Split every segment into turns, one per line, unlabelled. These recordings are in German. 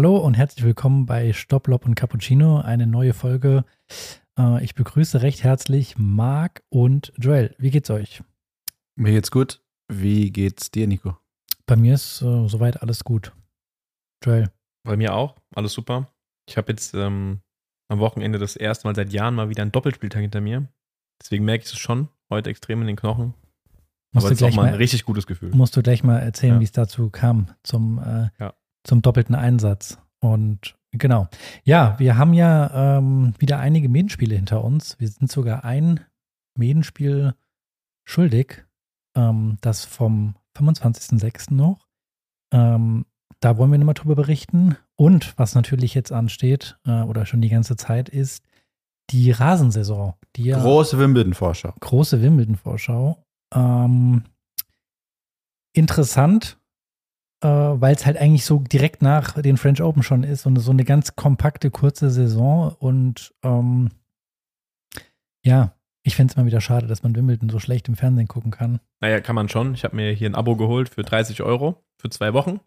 Hallo und herzlich willkommen bei Stopp, Lob und Cappuccino, eine neue Folge. Äh, ich begrüße recht herzlich Marc und Joel. Wie geht's euch?
Mir geht's gut. Wie geht's dir, Nico?
Bei mir ist äh, soweit alles gut. Joel.
Bei mir auch, alles super. Ich habe jetzt ähm, am Wochenende das erste Mal seit Jahren mal wieder einen Doppelspieltag hinter mir. Deswegen merke ich es schon heute extrem in den Knochen.
Musst
Aber es ist auch mal ein richtig gutes Gefühl.
Musst du gleich mal erzählen,
Ja.
wie es dazu kam, zum, äh,
Ja.
Zum doppelten Einsatz. Und genau. Ja, wir haben ja ähm, wieder einige Medenspiele hinter uns. Wir sind sogar ein Medenspiel schuldig. Ähm, das vom 25.06. noch. Ähm, da wollen wir nochmal drüber berichten. Und was natürlich jetzt ansteht, äh, oder schon die ganze Zeit, ist die Rasensaison. Die ja
Große Wimbledon-Vorschau.
große Wimbledon-Vorschau. Ähm, interessant, äh, weil es halt eigentlich so direkt nach den French Open schon ist und so eine ganz kompakte, kurze Saison. Und ähm, ja, ich fände es mal wieder schade, dass man Wimbledon so schlecht im Fernsehen gucken kann.
Naja, kann man schon. Ich habe mir hier ein Abo geholt für 30 Euro für zwei Wochen.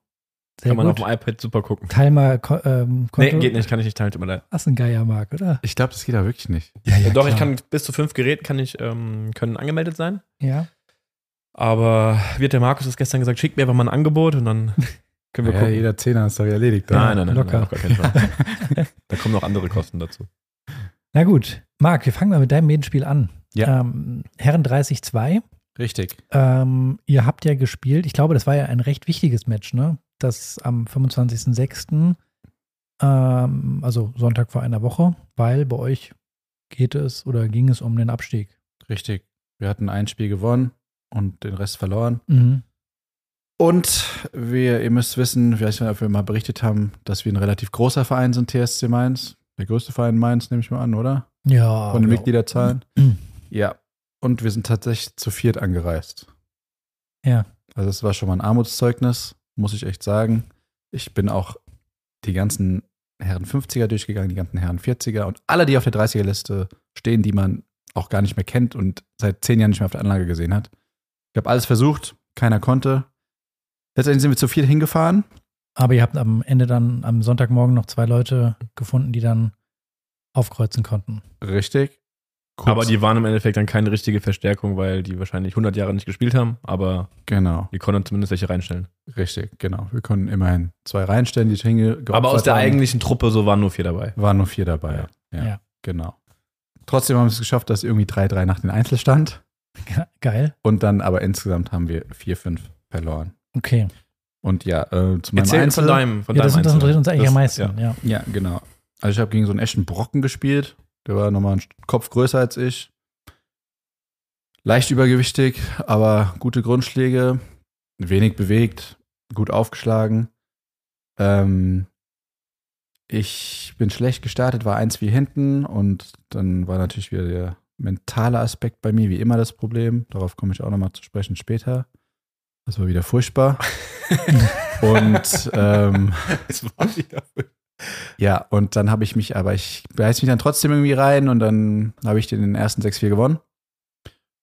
Sehr
kann man
gut.
auf dem iPad super gucken.
Teil mal ähm, Konto.
Nee, geht nicht, kann ich nicht teilen, tut mir leid.
Hast ein Geier, Marc, oder?
Ich glaube, das geht da wirklich nicht.
Ja, ja,
Doch, ich
klar.
kann bis zu fünf Geräten kann ich, ähm, können angemeldet sein.
Ja,
Aber wie hat der Markus das gestern gesagt, schickt mir einfach mal ein Angebot und dann können wir
Ja,
gucken.
jeder Zehner ist doch erledigt.
Nein, nein, nein,
locker.
nein, auf gar keinen Fall. da kommen noch andere Kosten dazu.
na gut. Marc, wir fangen mal mit deinem Medenspiel an.
Ja.
Ähm, Herren 30-2.
Richtig.
Ähm, ihr habt ja gespielt, ich glaube, das war ja ein recht wichtiges Match, ne? Das am 25.06., ähm, also Sonntag vor einer Woche, weil bei euch geht es oder ging es um den Abstieg.
Richtig. Wir hatten ein Spiel gewonnen und den Rest verloren.
Mhm.
Und wir, ihr müsst wissen, nicht, ob wir mal berichtet haben, dass wir ein relativ großer Verein sind, TSC Mainz. Der größte Verein Mainz, nehme ich mal an, oder?
Ja.
Von den
ja.
Mitgliederzahlen. Ja. Und wir sind tatsächlich zu viert angereist.
Ja.
Also es war schon mal ein Armutszeugnis, muss ich echt sagen. Ich bin auch die ganzen Herren 50er durchgegangen, die ganzen Herren 40er und alle, die auf der 30er-Liste stehen, die man auch gar nicht mehr kennt und seit zehn Jahren nicht mehr auf der Anlage gesehen hat. Ich habe alles versucht, keiner konnte. Letztendlich sind wir zu viert hingefahren.
Aber ihr habt am Ende dann am Sonntagmorgen noch zwei Leute gefunden, die dann aufkreuzen konnten.
Richtig. Kurz-
Aber die waren im Endeffekt dann keine richtige Verstärkung, weil die wahrscheinlich 100 Jahre nicht gespielt haben, aber
Genau,
die konnten zumindest welche reinstellen.
richtig, genau. Wir konnten immerhin zwei reinstellen, die hinge
Aber aus der
haben.
eigentlichen Truppe so waren nur vier dabei.
Waren nur vier dabei. Ja,
Ja.
genau. Trotzdem haben wir es geschafft, dass irgendwie 3-3 nach den Einzelstand.
Ge- Geil.
Und dann aber insgesamt haben wir 4-5 verloren.
Okay.
Und ja, äh, zu meinem
Erzähl
Einzel.
von deinem, von
Ja, das,
deinem
das interessiert uns eigentlich
Das-
am meisten.
Ja.
Ja.
Ja, genau. Also ich habe gegen so einen echten Brocken gespielt. Der war nochmal einen Kopf größer als ich. Leicht übergewichtig, aber gute Grundschläge. Wenig bewegt, gut aufgeschlagen. Ähm, ich bin schlecht gestartet, war 1 wie hinten und dann war natürlich wieder der mentale Aspekt bei mir, wie immer das Problem. Darauf komme ich auch nochmal zu sprechen später. Das war wieder furchtbar. und ähm,
Es war wieder
ja, und dann habe ich mich, aber ich beiß mich dann trotzdem irgendwie rein und dann habe ich den ersten 6-4 gewonnen.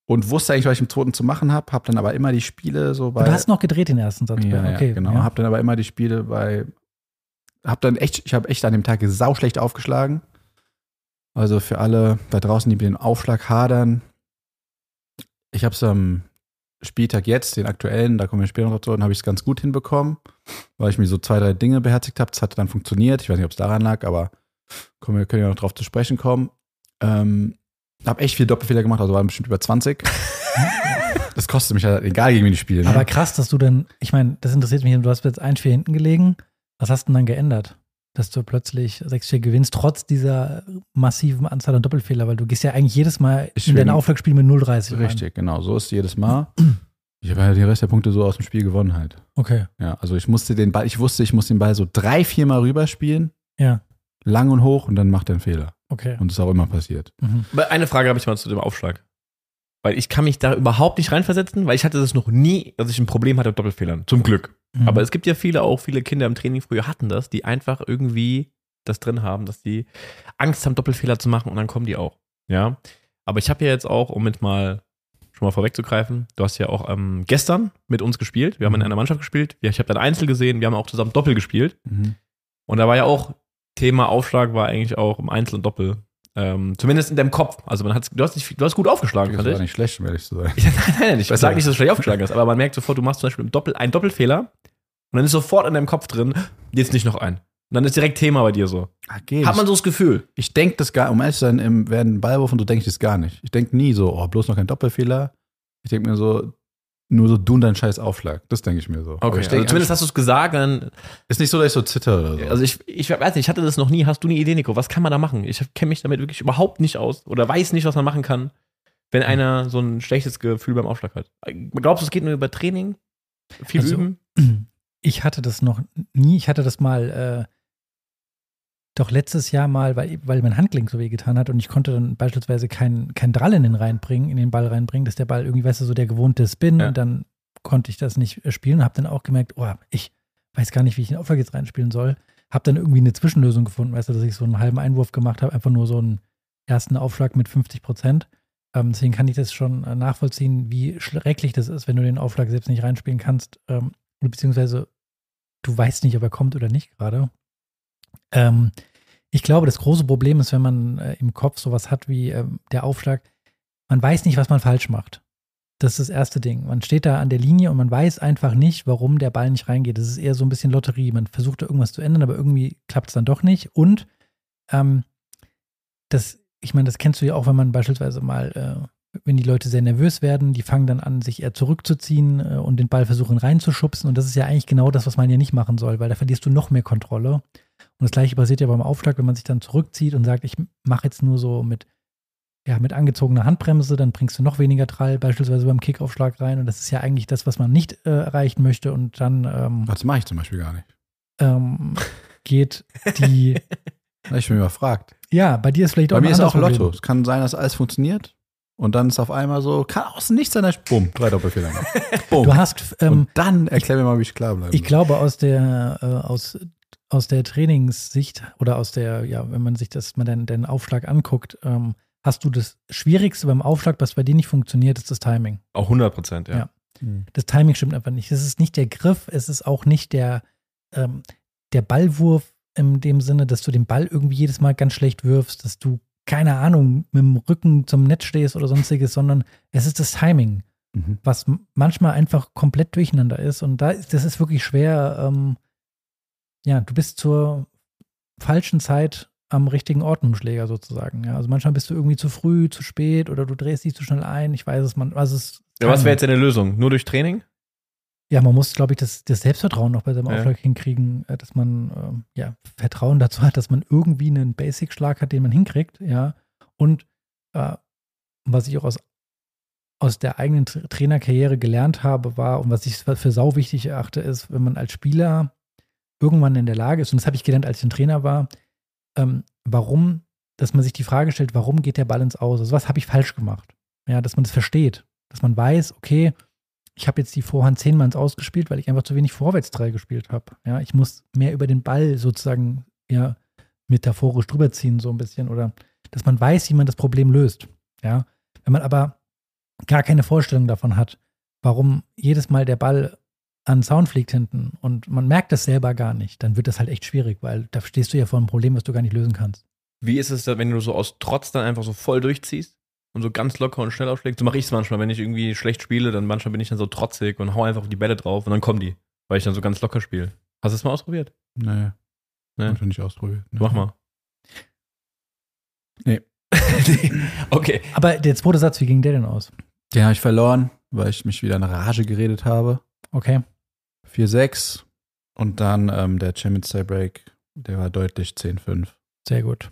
Und wusste eigentlich, was ich im zweiten zu machen habe, habe dann aber immer die Spiele so bei.
Du hast noch gedreht den ersten Satz.
ja,
okay,
ja, genau.
Ja.
Habe dann aber immer die Spiele bei. Hab dann echt, ich habe echt an dem Tag sau schlecht aufgeschlagen. Also für alle da draußen, die mit dem Aufschlag hadern. Ich habe es am Spieltag jetzt, den aktuellen, da kommen wir später noch dazu, habe ich es ganz gut hinbekommen, weil ich mir so zwei, drei Dinge beherzigt habe. Das hat dann funktioniert. Ich weiß nicht, ob es daran lag, aber kommen wir können ja noch drauf zu sprechen kommen. Ähm, habe echt viel Doppelfehler gemacht, also waren bestimmt über 20. das kostet mich ja egal, gegen wen ich spiele. Ne?
Aber krass, dass du dann, ich meine, das interessiert mich, du hast jetzt 1-4 hinten gelegen. Was hast du denn dann geändert? Dass du plötzlich 6-4 gewinnst, trotz dieser massiven Anzahl an Doppelfehler, weil du gehst ja eigentlich jedes Mal
Ich
in dein Aufschlagspiel mit 0,30 rein.
Richtig, genau. So ist es jedes Mal. Ich habe ja den Rest der Punkte so aus dem Spiel gewonnen halt.
Okay,
Ja, also ich musste den Ball, ich wusste, ich muss den Ball so drei, vier Mal rüberspielen,
ja,
lang und hoch und dann macht er einen Fehler.
okay.
Und das ist auch immer passiert.
Mhm.
Aber eine Frage habe ich mal zu dem Aufschlag. Weil ich kann mich da überhaupt nicht reinversetzen, weil ich hatte das noch nie, dass ich ein Problem hatte mit Doppelfehlern. Zum Glück.
Mhm.
Aber es gibt ja viele, auch viele Kinder im Training früher hatten das, die einfach irgendwie das drin haben, dass die Angst haben, Doppelfehler zu machen und dann kommen die auch. Ja. Aber ich habe ja jetzt auch, um mit mal schon mal vorwegzugreifen, du hast ja auch ähm, gestern mit uns gespielt. Wir haben in einer Mannschaft gespielt. Ich habe dein Einzel gesehen, wir haben auch zusammen Doppel gespielt.
Mhm.
Und da war ja auch Thema Aufschlag war eigentlich auch im Einzel und Doppel. Ähm, zumindest in deinem Kopf. Also man hat, du hast, nicht, du hast gut aufgeschlagen,
Das
fand
war
ich.
nicht schlecht, um ehrlich zu sein.
Ja, nein, nein, ich sage nicht, dass du schlecht aufgeschlagen hast, aber man merkt sofort, du machst zum Beispiel im Doppel einen Doppelfehler und dann ist sofort in deinem Kopf drin, jetzt nicht noch ein. Und dann ist direkt Thema bei dir so.
Ah, geht.
Hat man so das Gefühl.
ich denke das gar, um ehrlich zu sein, im, während ein Ballwurf und so denke ich das gar nicht. Ich denke nie so, oh, bloß noch kein Doppelfehler. Ich denke mir so, nur so du und dein scheiß Aufschlag. Das denke ich mir so.
Okay,
ich
also zumindest hast du es gesagt, dann,
ist nicht so, dass ich so zitter oder so.
also ich, ich weiß nicht, ich hatte das noch nie. Hast du eine Idee, Nico? Was kann man da machen? Ich kenne mich damit wirklich überhaupt nicht aus oder weiß nicht, was man machen kann, wenn einer so ein schlechtes Gefühl beim Aufschlag hat. Glaubst du, es geht nur über Training? Viel
Also,
üben?
Ich hatte das noch nie. Ich hatte das mal, äh, doch letztes Jahr mal, weil, weil mein Handgelenk so weh getan hat und ich konnte dann beispielsweise kein, kein Drall in den reinbringen, in den Ball reinbringen, dass der Ball irgendwie, weißt du, so der gewohnte Spin
Ja.
und dann konnte ich das nicht äh, spielen und habe dann auch gemerkt, oh, ich weiß gar nicht, wie ich den Aufschlag jetzt reinspielen soll. Habe dann irgendwie eine Zwischenlösung gefunden, weißt du, dass ich so einen halben Einwurf gemacht habe, einfach nur so einen ersten Aufschlag mit 50 Prozent. Ähm, deswegen kann ich das schon äh, nachvollziehen, wie schrecklich das ist, wenn du den Aufschlag selbst nicht reinspielen kannst, ähm, beziehungsweise du weißt nicht, ob er kommt oder nicht gerade. Ähm, ich glaube, das große Problem ist, wenn man äh, im Kopf sowas hat wie ähm, der Aufschlag, man weiß nicht, was man falsch macht. Das ist das erste Ding. Man steht da an der Linie und man weiß einfach nicht, warum der Ball nicht reingeht. Das ist eher so ein bisschen Lotterie. Man versucht da irgendwas zu ändern, aber irgendwie klappt es dann doch nicht. Und ähm, das, ich meine, das kennst du ja auch, wenn man beispielsweise mal, äh, wenn die Leute sehr nervös werden, die fangen dann an, sich eher zurückzuziehen äh, und den Ball versuchen reinzuschubsen. Und das ist ja eigentlich genau das, was man ja nicht machen soll, weil da verlierst du noch mehr Kontrolle. Und das gleiche passiert ja beim Aufschlag, wenn man sich dann zurückzieht und sagt, ich mache jetzt nur so mit, ja, mit angezogener Handbremse, dann bringst du noch weniger Trall, beispielsweise beim Kickaufschlag rein. Und das ist ja eigentlich das, was man nicht äh, erreichen möchte. Und dann ähm,
das mache ich zum Beispiel gar nicht.
ähm, geht die,
ich mal gefragt.
ja, bei dir ist vielleicht auch
Bei mir ist auch Lotto.
Problem.
Es kann sein, dass alles funktioniert und dann ist auf einmal so, kann aus nichts sein, bumm, drei Doppelfehler. Bumm.
Du hast, ähm,
und dann erklär mir mal, wie ich klar bleibe.
Ich glaube, aus der, äh, aus, aus der Trainingssicht oder aus der, ja, wenn man sich das mal deinen, deinen Aufschlag anguckt, ähm, hast du das Schwierigste beim Aufschlag, was bei dir nicht funktioniert, ist das Timing.
Auch 100 Prozent, ja.
Ja. Das Timing stimmt einfach nicht. Es ist nicht der Griff, es ist auch nicht der, ähm, der Ballwurf in dem Sinne, dass du den Ball irgendwie jedes Mal ganz schlecht wirfst, dass du, keine Ahnung, mit dem Rücken zum Netz stehst oder sonstiges, sondern es ist das Timing
Mhm.
was manchmal einfach komplett durcheinander ist. Und da ist, das ist wirklich schwer. Ähm, ja, du bist zur falschen Zeit am richtigen Ort mit dem Schläger sozusagen. Ja, also manchmal bist du irgendwie zu früh, zu spät oder du drehst dich zu schnell ein. Ich weiß es, man, also es
Ja, was wäre jetzt deine Lösung? Nur durch Training?
ja, man muss, glaube ich, das, das Selbstvertrauen noch bei seinem
Ja.
Aufschlag hinkriegen, äh, dass man ähm, ja Vertrauen dazu hat, dass man irgendwie einen Basic-Schlag hat, den man hinkriegt, ja. Und äh, was ich auch aus, aus der eigenen Tra- Trainerkarriere gelernt habe, war, und was ich für sau wichtig erachte, ist, wenn man als Spieler irgendwann in der Lage ist, und das habe ich gelernt, als ich ein Trainer war, ähm, warum, dass man sich die Frage stellt, warum geht der Ball ins Aus? Also was habe ich falsch gemacht? Ja, dass man das versteht, dass man weiß, okay, ich habe jetzt die Vorhand zehnmal ins Ausgespielt, weil ich einfach zu wenig Vorwärtsdrei gespielt habe. Ja, ich muss mehr über den Ball sozusagen ja metaphorisch drüber ziehen, so ein bisschen, oder dass man weiß, wie man das Problem löst. Ja, wenn man aber gar keine Vorstellung davon hat, warum jedes Mal der Ball an Zaun fliegt hinten und man merkt das selber gar nicht, dann wird das halt echt schwierig, weil da stehst du ja vor einem Problem, was du gar nicht lösen kannst.
Wie ist es, da, wenn du so aus Trotz dann einfach so voll durchziehst und so ganz locker und schnell aufschlägst? So mache ich es manchmal, wenn ich irgendwie schlecht spiele, dann manchmal bin ich dann so trotzig und hau einfach auf die Bälle drauf und dann kommen die, weil ich dann so ganz locker spiele. Hast du es mal ausprobiert?
Nee.
Nee.
Hab ich nicht ausprobiert. Nee.
Mach mal.
Nee.
okay.
Aber der zweite Satz, wie ging der denn aus?
Den habe ich verloren, weil ich mich wieder in Rage geredet habe.
Okay.
4-6 und dann ähm, der Champions Tiebreak, der war deutlich 10-5.
Sehr gut.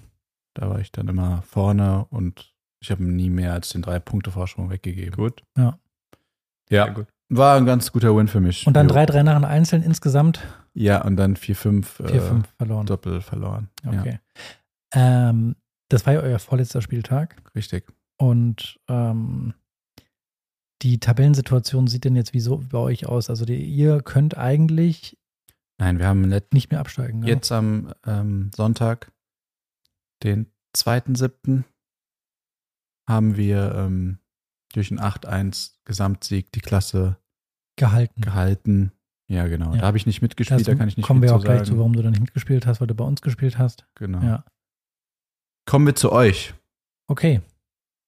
Da war ich dann immer vorne und ich habe nie mehr als den drei Punkte Vorsprung weggegeben.
Gut.
Ja.
Ja,
gut.
war ein ganz guter Win für mich.
Und dann
Jo.
3-3 nach den Einzelnen insgesamt
Ja, und dann 4-5 äh,
4-5 verloren.
Doppel verloren. Ja,
Okay. Ähm, das war ja euer vorletzter Spieltag.
richtig.
Und ähm, die Tabellensituation sieht denn jetzt wieso bei euch aus? Also die, ihr könnt eigentlich
Nein, wir haben
nicht mehr absteigen. ne?
jetzt am ähm, Sonntag, den 2.7., haben wir ähm, durch einen 8-1 Gesamtsieg die Klasse
gehalten.
gehalten. Ja, genau.
Ja.
Da habe ich nicht mitgespielt,
Das
da kann ich nicht
kommen wir auch gleich
sagen.
zu, warum du da nicht mitgespielt hast, weil du bei uns gespielt hast.
Genau.
Ja.
Kommen wir zu euch.
Okay.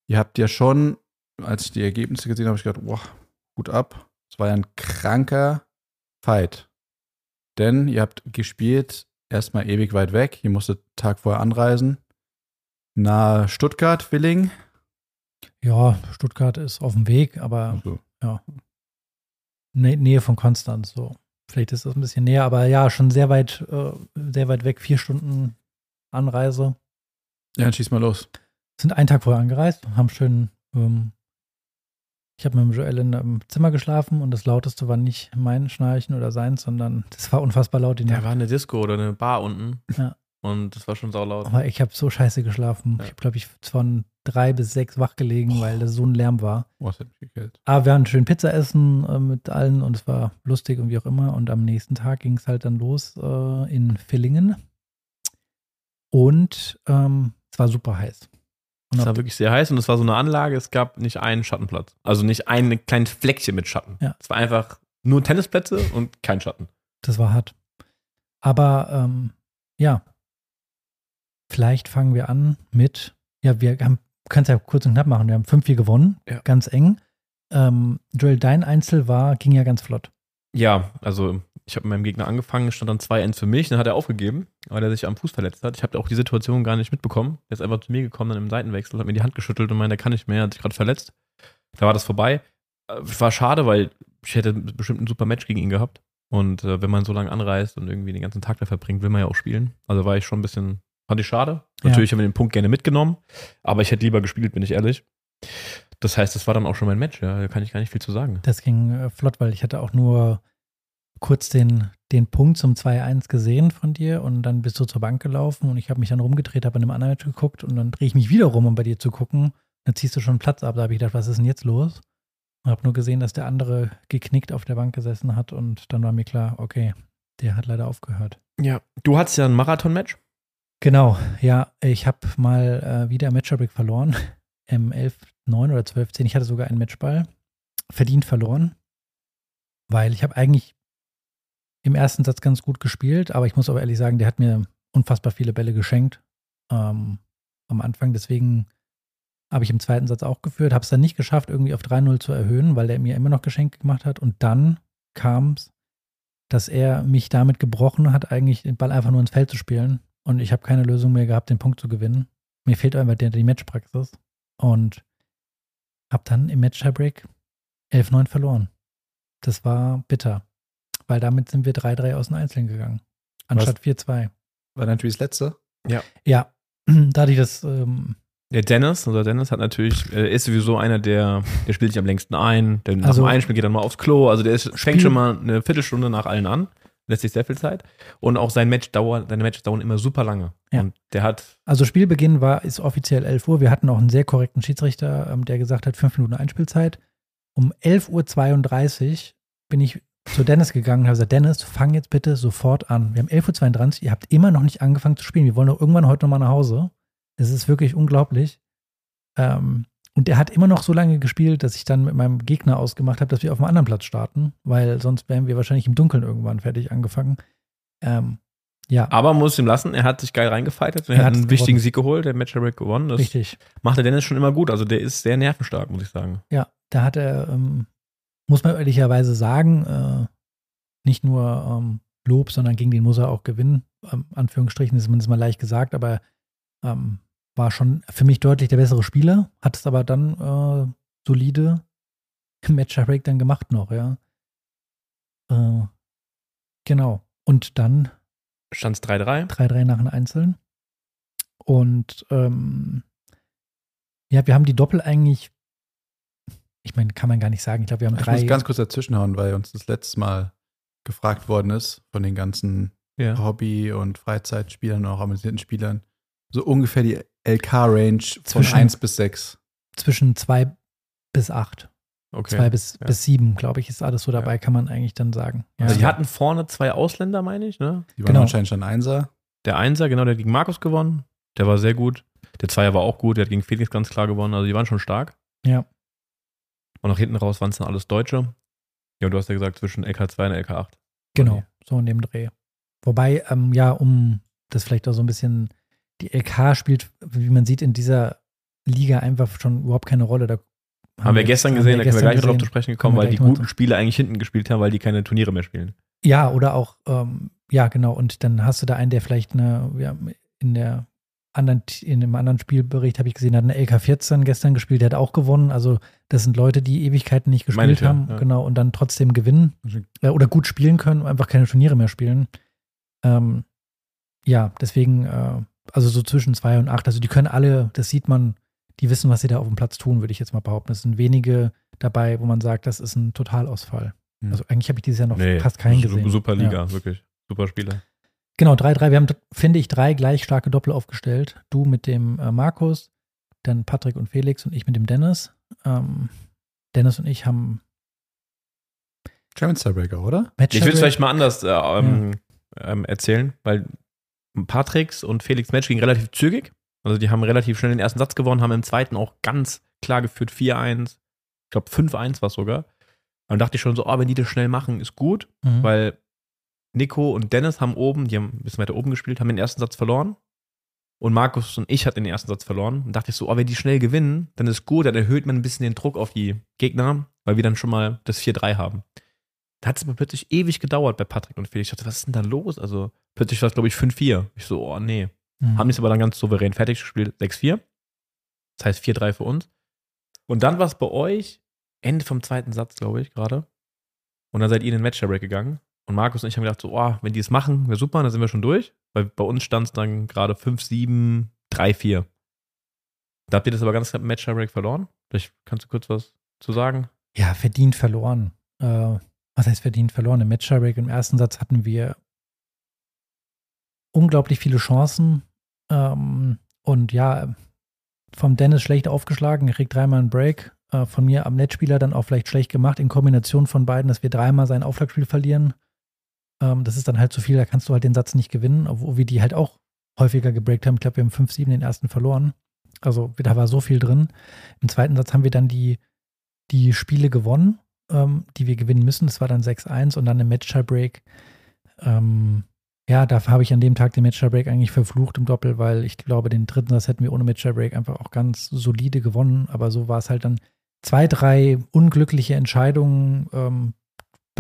Ihr habt ja schon, als ich die Ergebnisse gesehen habe, habe ich gedacht, boah, Hut ab. Es war ja ein kranker Fight. Denn ihr habt gespielt, erstmal ewig weit weg. Ihr musstet Tag vorher anreisen. Nahe Stuttgart, Willing.
Ja, Stuttgart ist auf dem Weg, aber
Also,
Nä Nähe von Konstanz, so. Vielleicht ist das ein bisschen näher, aber ja, schon sehr weit, äh, sehr weit weg. Vier Stunden Anreise.
ja, dann schieß mal los.
Sind einen Tag vorher angereist, haben schön, ähm, ich habe mit Joel in einem Zimmer geschlafen und das lauteste war nicht mein Schnarchen oder seins, sondern das war unfassbar laut. Die
Da
Nacht.
war eine Disco oder eine Bar unten.
Ja.
Und das war schon saulaut.
Aber ich habe so scheiße geschlafen.
Ja.
Ich habe, glaube ich, von drei bis sechs wach gelegen, weil das so ein Lärm war.
Boah, das hat mich gekillt.
Aber wir waren schön Pizza essen äh, mit allen und es war lustig und wie auch immer. Und am nächsten Tag ging es halt dann los äh, in Villingen. Und ähm, es war super heiß. Und
Es
ab-
war wirklich sehr heiß und es war so eine Anlage, es gab nicht einen Schattenplatz. Also nicht ein kleines Fleckchen mit Schatten.
Ja.
Es war einfach nur Tennisplätze und kein Schatten.
das war hart. Aber ähm, ja, vielleicht fangen wir an mit, ja, wir haben, kannst ja kurz und knapp machen. Wir haben 5-4 gewonnen,
Ja.
ganz eng. Ähm, Joel, dein Einzel war, ging ja ganz flott.
Ja, also ich habe mit meinem Gegner angefangen, stand dann 2-1 für mich, dann hat er aufgegeben, weil er sich am Fuß verletzt hat. Ich habe auch die Situation gar nicht mitbekommen. Er ist einfach zu mir gekommen, dann im Seitenwechsel, hat mir die Hand geschüttelt und meinte, er kann nicht mehr, er hat sich gerade verletzt. Da war das vorbei. Äh, War schade, weil ich hätte bestimmt ein super Match gegen ihn gehabt. Und äh, wenn man so lange anreist und irgendwie den ganzen Tag da verbringt, will man ja auch spielen. Also war ich schon ein bisschen, fand ich schade.
Ja.
Natürlich haben wir den Punkt gerne mitgenommen, aber ich hätte lieber gespielt, bin ich ehrlich. Das heißt, das war dann auch schon mein Match, ja. Da kann ich gar nicht viel zu sagen.
Das ging äh, flott, weil ich hatte auch nur kurz den, den Punkt zum 2-1 gesehen von dir und dann bist du zur Bank gelaufen und ich habe mich dann rumgedreht, habe in einem anderen Match geguckt und dann drehe ich mich wieder rum, um bei dir zu gucken. Dann ziehst du schon Platz ab. Da habe ich gedacht, was ist denn jetzt los? Und habe nur gesehen, dass der andere geknickt auf der Bank gesessen hat und dann war mir klar, okay, der hat leider aufgehört.
Ja. Du hattest ja ein Marathon-Match.
Genau, ja, ich habe mal äh, wieder Matcherbreak verloren. Im 11, 9 oder 12, 10. Ich hatte sogar einen Matchball. Verdient verloren. Weil ich habe eigentlich im ersten Satz ganz gut gespielt, aber ich muss aber ehrlich sagen, der hat mir unfassbar viele Bälle geschenkt ähm, am Anfang. Deswegen habe ich im zweiten Satz auch geführt, habe es dann nicht geschafft, irgendwie auf 3-0 zu erhöhen, weil der mir immer noch Geschenke gemacht hat. Und dann kam es, dass er mich damit gebrochen hat, eigentlich den Ball einfach nur ins Feld zu spielen. Und ich habe keine Lösung mehr gehabt, den Punkt zu gewinnen. Mir fehlt einfach die, die Matchpraxis. Und habe dann im Match-Tiebreak 11-9 verloren. Das war bitter. Weil damit sind wir 3-3 aus den Einzelnen gegangen. Anstatt 4-2.
War natürlich das letzte.
Ja, da hatte ich das, ähm,
Der Dennis, unser Dennis hat natürlich, äh, ist sowieso einer, der, der spielt sich am längsten ein, der nach
Also-
dem Einspiel geht dann mal aufs Klo, also der ist, fängt schon mal eine Viertelstunde nach allen an, lässt sich sehr viel Zeit und auch sein Match dauert, seine Matches dauern immer super lange
Ja.
und der hat,
also Spielbeginn war, ist offiziell 11 Uhr. Wir hatten auch einen sehr korrekten Schiedsrichter, ähm, der gesagt hat, 5 Minuten Einspielzeit. Um 11.32 Uhr bin ich zu Dennis gegangen und habe gesagt, Dennis, fang jetzt bitte sofort an. Wir haben 11.32 Uhr, ihr habt immer noch nicht angefangen zu spielen. Wir wollen doch irgendwann heute nochmal nach Hause. Es ist wirklich unglaublich. Ähm, und er hat immer noch so lange gespielt, dass ich dann mit meinem Gegner ausgemacht habe, dass wir auf einem anderen Platz starten, weil sonst wären wir wahrscheinlich im Dunkeln irgendwann fertig angefangen. Ähm, ja,
aber muss ihm lassen, er hat sich geil reingefightet er,
Er
hat einen wichtigen
gewonnen.
Sieg geholt, der Match gewonnen, das
richtig.
macht der Dennis schon immer gut, also der ist sehr nervenstark, muss ich sagen.
Ja, da hat er, ähm, muss man ehrlicherweise sagen, äh, nicht nur ähm, Lob, sondern gegen den muss er auch gewinnen. Ähm, Anführungsstrichen ist zumindest mal leicht gesagt, aber ähm, war schon für mich deutlich der bessere Spieler, hat es aber dann äh, solide im Match-Break dann gemacht noch, ja. Äh, genau. Und dann
Stand 3-3.
3-3 nach den Einzelnen. Und ähm, ja, wir haben die Doppel eigentlich, ich meine, kann man gar nicht sagen. Ich glaube, wir haben
Ich
drei.
muss ganz kurz dazwischenhauen, weil uns das letzte Mal gefragt worden ist von den ganzen
Ja.
Hobby- und Freizeitspielern und auch amüsierten Spielern. So ungefähr die LK-Range von
Zwischen-
1 bis 6.
zwischen zwei bis acht.
Okay.
Zwei bis,
ja.
bis sieben, glaube ich, ist alles so dabei,
Ja.
kann man eigentlich dann sagen. Ja.
Also die hatten vorne zwei Ausländer, meine ich, ne?
Die waren
Genau.
wahrscheinlich schon Einser.
Der Einser, genau, der hat gegen Markus gewonnen. Der war sehr gut. Der Zweier war auch gut. Der hat gegen Felix ganz klar gewonnen. Also die waren schon stark.
Ja.
Und nach hinten raus waren es dann alles Deutsche. Ja, und du hast ja gesagt, zwischen LK2 und LK8.
Genau, so in dem Dreh. Wobei, ähm, ja, um das vielleicht auch so ein bisschen, die LK spielt, wie man sieht, in dieser Liga einfach schon überhaupt keine Rolle. Da
Haben wir gestern gesehen, da können wir gleich noch drauf zu
gesehen.
sprechen gekommen,
wir
weil die guten Spiele eigentlich hinten gespielt haben, weil die keine Turniere mehr spielen.
Ja, oder auch, ähm, ja, genau. Und dann hast du da einen, der vielleicht eine, ja, in der anderen, in einem anderen Spielbericht habe ich gesehen, hat eine LK14 gestern gespielt, der hat auch gewonnen. Also, das sind Leute, die Ewigkeiten nicht gespielt
ja,
haben,
ja.
genau, und dann trotzdem gewinnen äh, oder gut spielen können, einfach keine Turniere mehr spielen. Ähm, ja, deswegen, äh, also so zwischen zwei und acht, also die können alle, das sieht man, die wissen, was sie da auf dem Platz tun, würde ich jetzt mal behaupten. Es sind wenige dabei, wo man sagt, das ist ein Totalausfall.
Hm.
Also eigentlich habe ich dieses Jahr noch fast keinen gesehen.
Super
Ja.
Liga, wirklich. Super Spieler.
Genau, 3-3. Wir haben, finde ich, drei gleich starke Doppel aufgestellt. Du mit dem äh, Markus, dann Patrick und Felix und ich mit dem Dennis. Ähm, Dennis und ich haben
Champions Tiebreaker, oder?
Match.
Ich will es vielleicht mal anders äh, ähm, ähm, erzählen, weil Patricks und Felix Match ging relativ zügig. Also die haben relativ schnell den ersten Satz gewonnen, haben im zweiten auch ganz klar geführt 4-1. Ich glaube 5-1 war es sogar. Und dann dachte ich schon so, oh, wenn die das schnell machen, ist gut,
Mhm.
weil Nico und Dennis haben oben, die haben ein bisschen weiter oben gespielt, haben den ersten Satz verloren. Und Markus und ich hatten den ersten Satz verloren. Und dachte ich so, oh, wenn die schnell gewinnen, dann ist gut, dann erhöht man ein bisschen den Druck auf die Gegner, weil wir dann schon mal das 4-3 haben. Da hat es aber plötzlich ewig gedauert bei Patrick und Felix. Ich dachte, was ist denn da los? Also plötzlich war es, glaube ich, 5-4. Ich so, oh nee.
Mhm.
Haben die es aber dann ganz souverän fertig gespielt, 6-4. Das heißt 4-3 für uns. Und dann war es bei euch Ende vom zweiten Satz, glaube ich, gerade. Und dann seid ihr in den Match-Break gegangen. Und Markus und ich haben gedacht, so, oh, wenn die es machen, wäre super, dann sind wir schon durch. Weil bei uns stand es dann gerade 5-7, 3-4. Da habt ihr das aber ganz knapp im Match-Break verloren. Vielleicht kannst du kurz was zu sagen.
Ja, verdient verloren. Äh, was heißt verdient verloren? Im Match-Break im ersten Satz hatten wir unglaublich viele Chancen. Ähm, und ja, vom Dennis schlecht aufgeschlagen, kriegt dreimal einen Break. Äh, von mir am Netzspieler dann auch vielleicht schlecht gemacht, in Kombination von beiden, dass wir dreimal sein Aufschlagspiel verlieren. Ähm, das ist dann halt zu viel, da kannst du halt den Satz nicht gewinnen, obwohl wir die halt auch häufiger gebreakt haben. Ich glaube, wir haben 5-7 den ersten verloren. Also da war so viel drin. Im zweiten Satz haben wir dann die, die Spiele gewonnen, ähm, die wir gewinnen müssen. Das war dann 6-1 und dann im Match-Tiebreak. Ähm, ja, da habe ich an dem Tag den Match-Tiebreak eigentlich verflucht im Doppel, weil ich glaube, den dritten Satz hätten wir ohne Match-Tiebreak einfach auch ganz solide gewonnen. Aber so war es halt dann zwei, drei unglückliche Entscheidungen, ähm,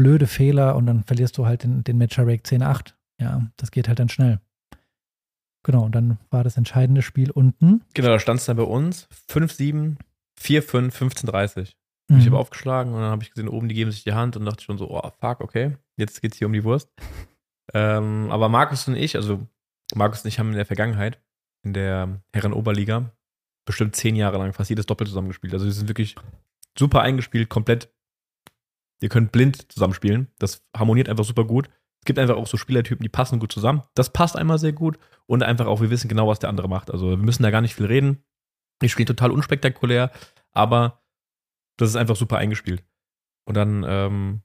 blöde Fehler und dann verlierst du halt den, den Match-Tiebreak 10-8. Ja, das geht halt dann schnell. Genau, und dann war das entscheidende Spiel unten.
Genau, da stand es dann bei uns 5-7, 4-5, 15-30. Ich
Mhm.
habe aufgeschlagen und dann habe ich gesehen, oben die geben sich die Hand und dachte schon so, oh fuck, okay, jetzt geht's hier um die Wurst. ähm, aber Markus und ich, also Markus und ich haben in der Vergangenheit in der Herren-Oberliga bestimmt zehn Jahre lang fast jedes Doppel zusammengespielt. Also wir sind wirklich super eingespielt, komplett. Ihr könnt blind zusammenspielen. Das harmoniert einfach super gut. Es gibt einfach auch so Spielertypen, die passen gut zusammen. Das passt einmal sehr gut und einfach auch, wir wissen genau, was der andere macht. Also wir müssen da gar nicht viel reden. Wir spielen total unspektakulär, aber das ist einfach super eingespielt. Und dann ähm,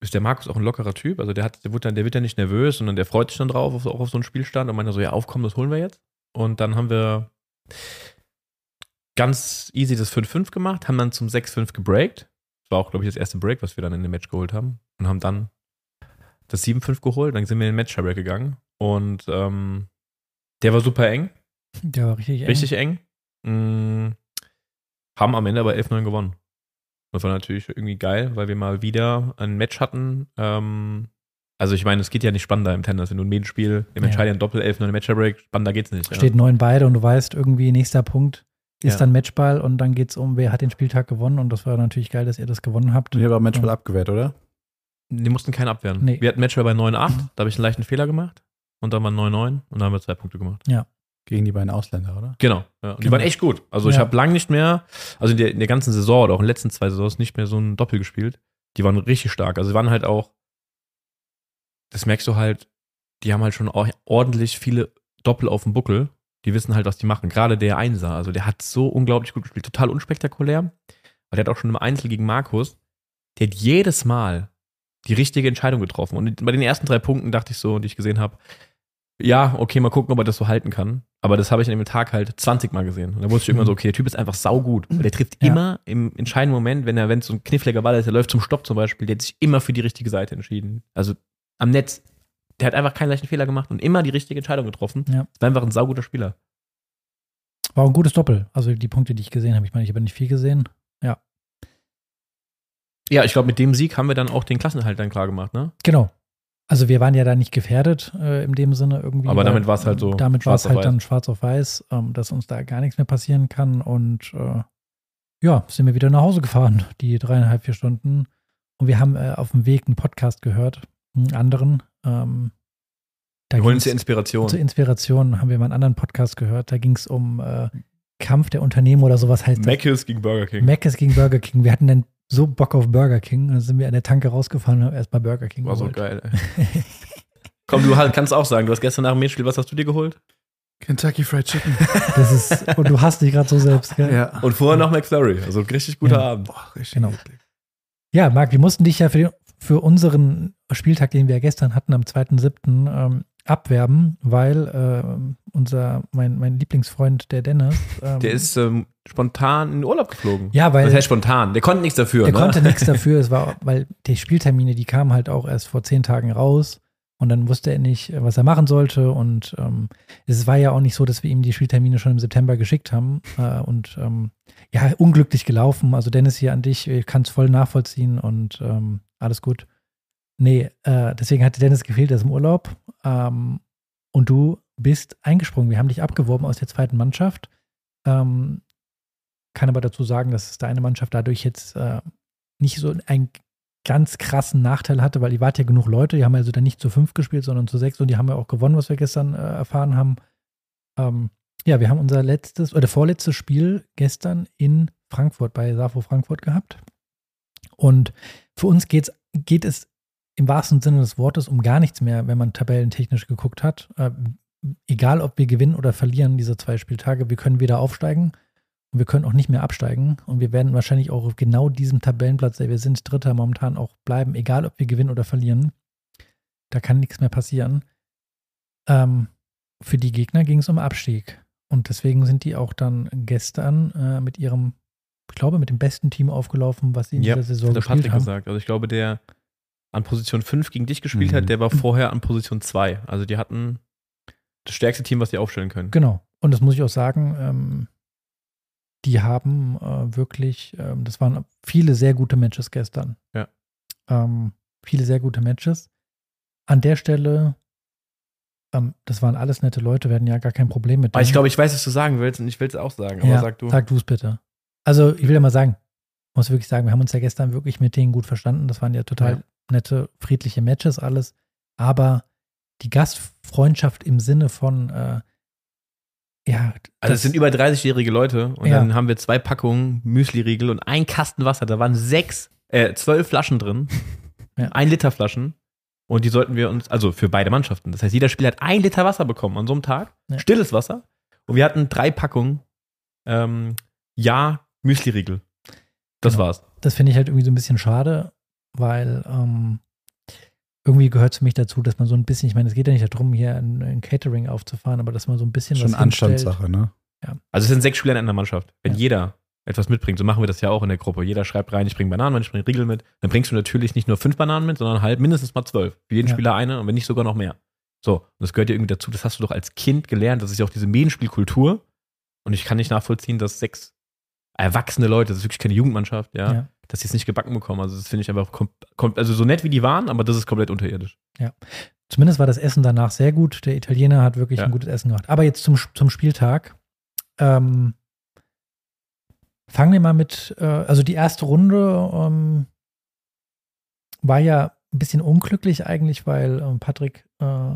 ist der Markus auch ein lockerer Typ. Also der hat, der wird dann, der wird ja nicht nervös, sondern der freut sich dann drauf, auf, auch auf so einen Spielstand und meint dann so, ja, aufkommen, das holen wir jetzt. Und dann haben wir ganz easy das 5-5 gemacht, haben dann zum 6-5 gebreakt. Das war auch, glaube ich, das erste Break, was wir dann in dem Match geholt haben. Und haben dann das 7-5 geholt. Dann sind wir in den Match-Break gegangen. Und ähm, der war super eng.
Der war richtig eng.
Richtig eng. Mm, haben am Ende aber 11-9 gewonnen. Das war natürlich irgendwie geil, weil wir mal wieder ein Match hatten. Ähm, also ich meine, es geht ja nicht spannender im Tennis. Wenn du ein Medienspiel im
Ja.
entscheidenden Doppel 11-9 Match-Break, spannender geht's nicht.
Steht neun beide und du weißt irgendwie, nächster Punkt ist
Ja.
dann Matchball und dann geht es um, wer hat den Spieltag gewonnen und das war natürlich geil, dass ihr das gewonnen habt.
Und ihr habt Matchball abgewehrt, oder?
Die mussten keinen abwehren.
Nee.
Wir hatten Matchball bei 9-8, da habe ich einen leichten Fehler gemacht. Und dann war 9-9 und dann haben wir zwei Punkte gemacht.
Gegen die beiden Ausländer, oder?
Genau. Ja. Und die
Genau.
waren echt gut. Also ich
Ja.
habe lang nicht mehr, also in der, in der ganzen Saison oder auch in den letzten zwei Saisons nicht mehr so ein Doppel gespielt. Die waren richtig stark. Also sie waren halt auch, das merkst du halt, die haben halt schon auch ordentlich viele Doppel auf dem Buckel. Die wissen halt, was die machen. Gerade der Einser, also der hat so unglaublich gut gespielt. Total unspektakulär. Aber der hat auch schon im Einzel gegen Markus, der hat jedes Mal die richtige Entscheidung getroffen. Und bei den ersten drei Punkten dachte ich so, die ich gesehen habe, ja, okay, mal gucken, ob er das so halten kann. Aber das habe ich an dem Tag halt 20 Mal gesehen. Und da wusste ich irgendwann so, okay, der Typ ist einfach saugut. Weil der trifft
Ja.
immer im entscheidenden Moment, wenn er, wenn es so ein kniffliger Ball ist, der läuft zum Stopp zum Beispiel, der hat sich immer für die richtige Seite entschieden. Also am Netz. Der hat einfach keinen leichten Fehler gemacht und immer die richtige Entscheidung getroffen.
Ja.
War einfach ein sauguter Spieler.
War ein gutes Doppel. Also die Punkte, die ich gesehen habe, ich meine, ich habe nicht viel gesehen.
Ja, ich glaube, mit dem Sieg haben wir dann auch den Klassenhalt dann klar gemacht, ne?
Genau. Also wir waren ja da nicht gefährdet äh, in dem Sinne irgendwie.
Aber
weil,
damit war's halt so
Damit war es halt dann schwarz auf weiß, ähm, dass uns da gar nichts mehr passieren kann. Und äh, ja, sind wir wieder nach Hause gefahren, die dreieinhalb, vier Stunden. Und wir haben äh, auf dem Weg einen Podcast gehört, einen anderen. Ähm, da
Wir holen die Inspiration.
Zur Inspiration haben wir mal einen anderen Podcast gehört. Da ging es um äh, Kampf der Unternehmen oder sowas heißt das.
Mc's gegen Burger King.
Mc's gegen Burger King. Wir hatten dann so Bock auf Burger King. Dann sind wir an der Tanke rausgefahren und haben erstmal Burger King
War so
geholt.
geil, ey. Komm, du halt- kannst auch sagen, du hast gestern nach dem Mädchen, was hast du dir geholt?
Kentucky Fried Chicken.
Das ist, und du hast dich gerade so selbst, gell?
ja.
Und vorher noch McFlurry. Also ein richtig guter
Ja.
Abend.
Boah, richtig
Genau.
eklig.
Ja, Marc, wir mussten dich ja für, den, für unseren Spieltag, den wir gestern hatten, am 2.7., ähm, abwerben, weil ähm, unser, mein, mein Lieblingsfreund, der Dennis, ähm,
Der ist ähm, spontan in den Urlaub geflogen.
ja, weil
Das heißt spontan. Der konnte nichts dafür,
der
ne?
konnte nichts dafür. Es war, weil die Spieltermine, die kamen halt auch erst vor zehn Tagen raus und dann wusste er nicht, was er machen sollte. Und ähm, es war ja auch nicht so, dass wir ihm die Spieltermine schon im September geschickt haben. Äh, und ähm, ja, unglücklich gelaufen. Also Dennis hier an dich, ich kann es voll nachvollziehen und ähm, alles gut. Nee, äh, deswegen hatte Dennis gefehlt, er ist im Urlaub. Ähm, und du bist eingesprungen. Wir haben dich abgeworben aus der zweiten Mannschaft. Ähm, kann aber dazu sagen, dass deine Mannschaft dadurch jetzt äh, nicht so einen ganz krassen Nachteil hatte, weil ihr wart ja genug Leute, die haben also dann nicht zu fünf gespielt, sondern zu sechs und die haben ja auch gewonnen, was wir gestern äh, erfahren haben. Ähm, ja, wir haben unser letztes oder vorletztes Spiel gestern in Frankfurt bei Safo Frankfurt gehabt. Und für uns geht's, geht es im wahrsten Sinne des Wortes um gar nichts mehr, wenn man tabellentechnisch geguckt hat. Äh, egal, ob wir gewinnen oder verlieren diese zwei Spieltage, wir können wieder aufsteigen und wir können auch nicht mehr absteigen. Und wir werden wahrscheinlich auch auf genau diesem Tabellenplatz, der wir sind, Dritter momentan auch bleiben, egal ob wir gewinnen oder verlieren. Da kann nichts mehr passieren. Ähm, für die Gegner ging es um Abstieg. Und deswegen sind die auch dann gestern äh, mit ihrem, ich glaube, mit dem besten Team aufgelaufen, was sie in
Ja,
dieser Saison gespielt
Patrick
haben.
gesagt. Also ich glaube, der an Position 5 gegen dich gespielt
Mhm.
hat, der war vorher an Position 2. Also die hatten das stärkste Team, was die aufstellen können.
Genau. Und das muss ich auch sagen, ähm, die haben äh, wirklich, ähm, das waren viele sehr gute Matches gestern.
Ja.
Ähm, viele sehr gute Matches. An der Stelle, ähm, das waren alles nette Leute, wir hatten ja gar kein Problem mit
Aber ich
denen.
glaube, ich weiß, was du sagen willst und ich will es auch sagen. Aber
ja,
sag du.
Sag du es bitte. Also, ich will ja mal sagen, muss wirklich sagen, wir haben uns ja gestern wirklich mit denen gut verstanden. Das waren ja total
Ja.
nette, friedliche Matches, alles. Aber die Gastfreundschaft im Sinne von, äh, ja,
Also es sind über 30-jährige Leute und
Ja.
dann haben wir zwei Packungen Müsli-Riegel und ein Kasten Wasser. Da waren sechs, äh, zwölf Flaschen drin.
Ja.
Ein Liter Flaschen. Und die sollten wir uns, also für beide Mannschaften. Das heißt, jeder Spieler hat ein Liter Wasser bekommen an so einem Tag. Stilles Wasser. Und wir hatten drei Packungen, ähm, ja, Müsli-Riegel. Das
Genau.
war's.
das finde ich halt irgendwie so ein bisschen schade, weil ähm, irgendwie gehört es für mich dazu, dass man so ein bisschen, ich meine, es geht ja nicht darum, hier ein, ein Catering aufzufahren, aber dass man so ein bisschen
Schon
was hinstellt.
Anstandssache, ne?
Also es sind sechs Spieler in einer Mannschaft. Wenn
Ja.
jeder etwas mitbringt, so machen wir das ja auch in der Gruppe. Jeder schreibt rein, ich bringe Bananen mit, ich bringe Riegel mit. Dann bringst du natürlich nicht nur fünf Bananen mit, sondern halt mindestens mal zwölf. Für jeden
Ja.
Spieler eine und wenn nicht sogar noch mehr. So, und das gehört ja irgendwie dazu, das hast du doch als Kind gelernt. Das ist ja auch diese Medienspielkultur. Und ich kann nicht nachvollziehen, dass sechs erwachsene Leute, das ist wirklich keine Jugendmannschaft, ja,
Ja.
dass sie es nicht gebacken bekommen. Also das finde ich einfach, also so nett wie die waren, aber das ist komplett unterirdisch.
Zumindest war das Essen danach sehr gut. Der Italiener hat wirklich
Ja.
ein gutes Essen gemacht. Aber jetzt zum, zum Spieltag. Ähm, fangen wir mal mit, äh, also die erste Runde ähm, war ja ein bisschen unglücklich eigentlich, weil ähm, Patrick, äh,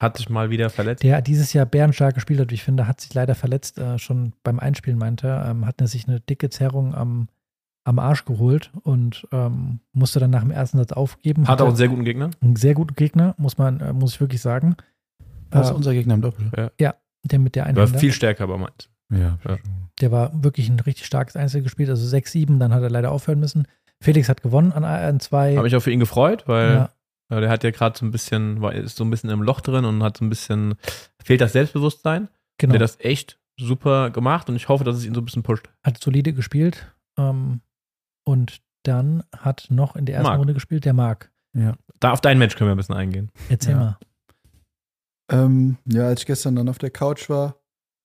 Hat sich mal wieder verletzt.
der dieses Jahr bärenstark gespielt hat, wie ich finde, hat sich leider verletzt, äh, schon beim Einspielen meinte er, ähm, hat er sich eine dicke Zerrung am, am Arsch geholt und ähm, musste dann nach dem ersten Satz aufgeben.
Hat auch einen sehr guten Gegner.
einen sehr guten Gegner, muss man, äh, muss ich wirklich sagen.
Das ist
Äh,
unser Gegner im Doppel.
der mit der
War
Einhänder,
viel stärker, aber meint.
Ja.
Ja.
der war wirklich ein richtig starkes Einzel gespielt, also 6-7, dann hat er leider aufhören müssen. Felix hat gewonnen an, an zwei.
Habe ich auch für ihn gefreut, weil
ja,
Ja, der hat ja gerade so ein bisschen, war, ist so ein bisschen im Loch drin und hat so ein bisschen, fehlt das Selbstbewusstsein.
genau.
Der hat das echt super gemacht und ich hoffe, dass es ihn so ein bisschen pusht.
hat solide gespielt. Ähm, und dann hat noch in der ersten
Marc.
Runde gespielt der Marc.
Ja.
Da auf dein Match können wir ein bisschen eingehen.
Erzähl
Ja.
mal.
Ähm, ja, als ich gestern dann auf der Couch war,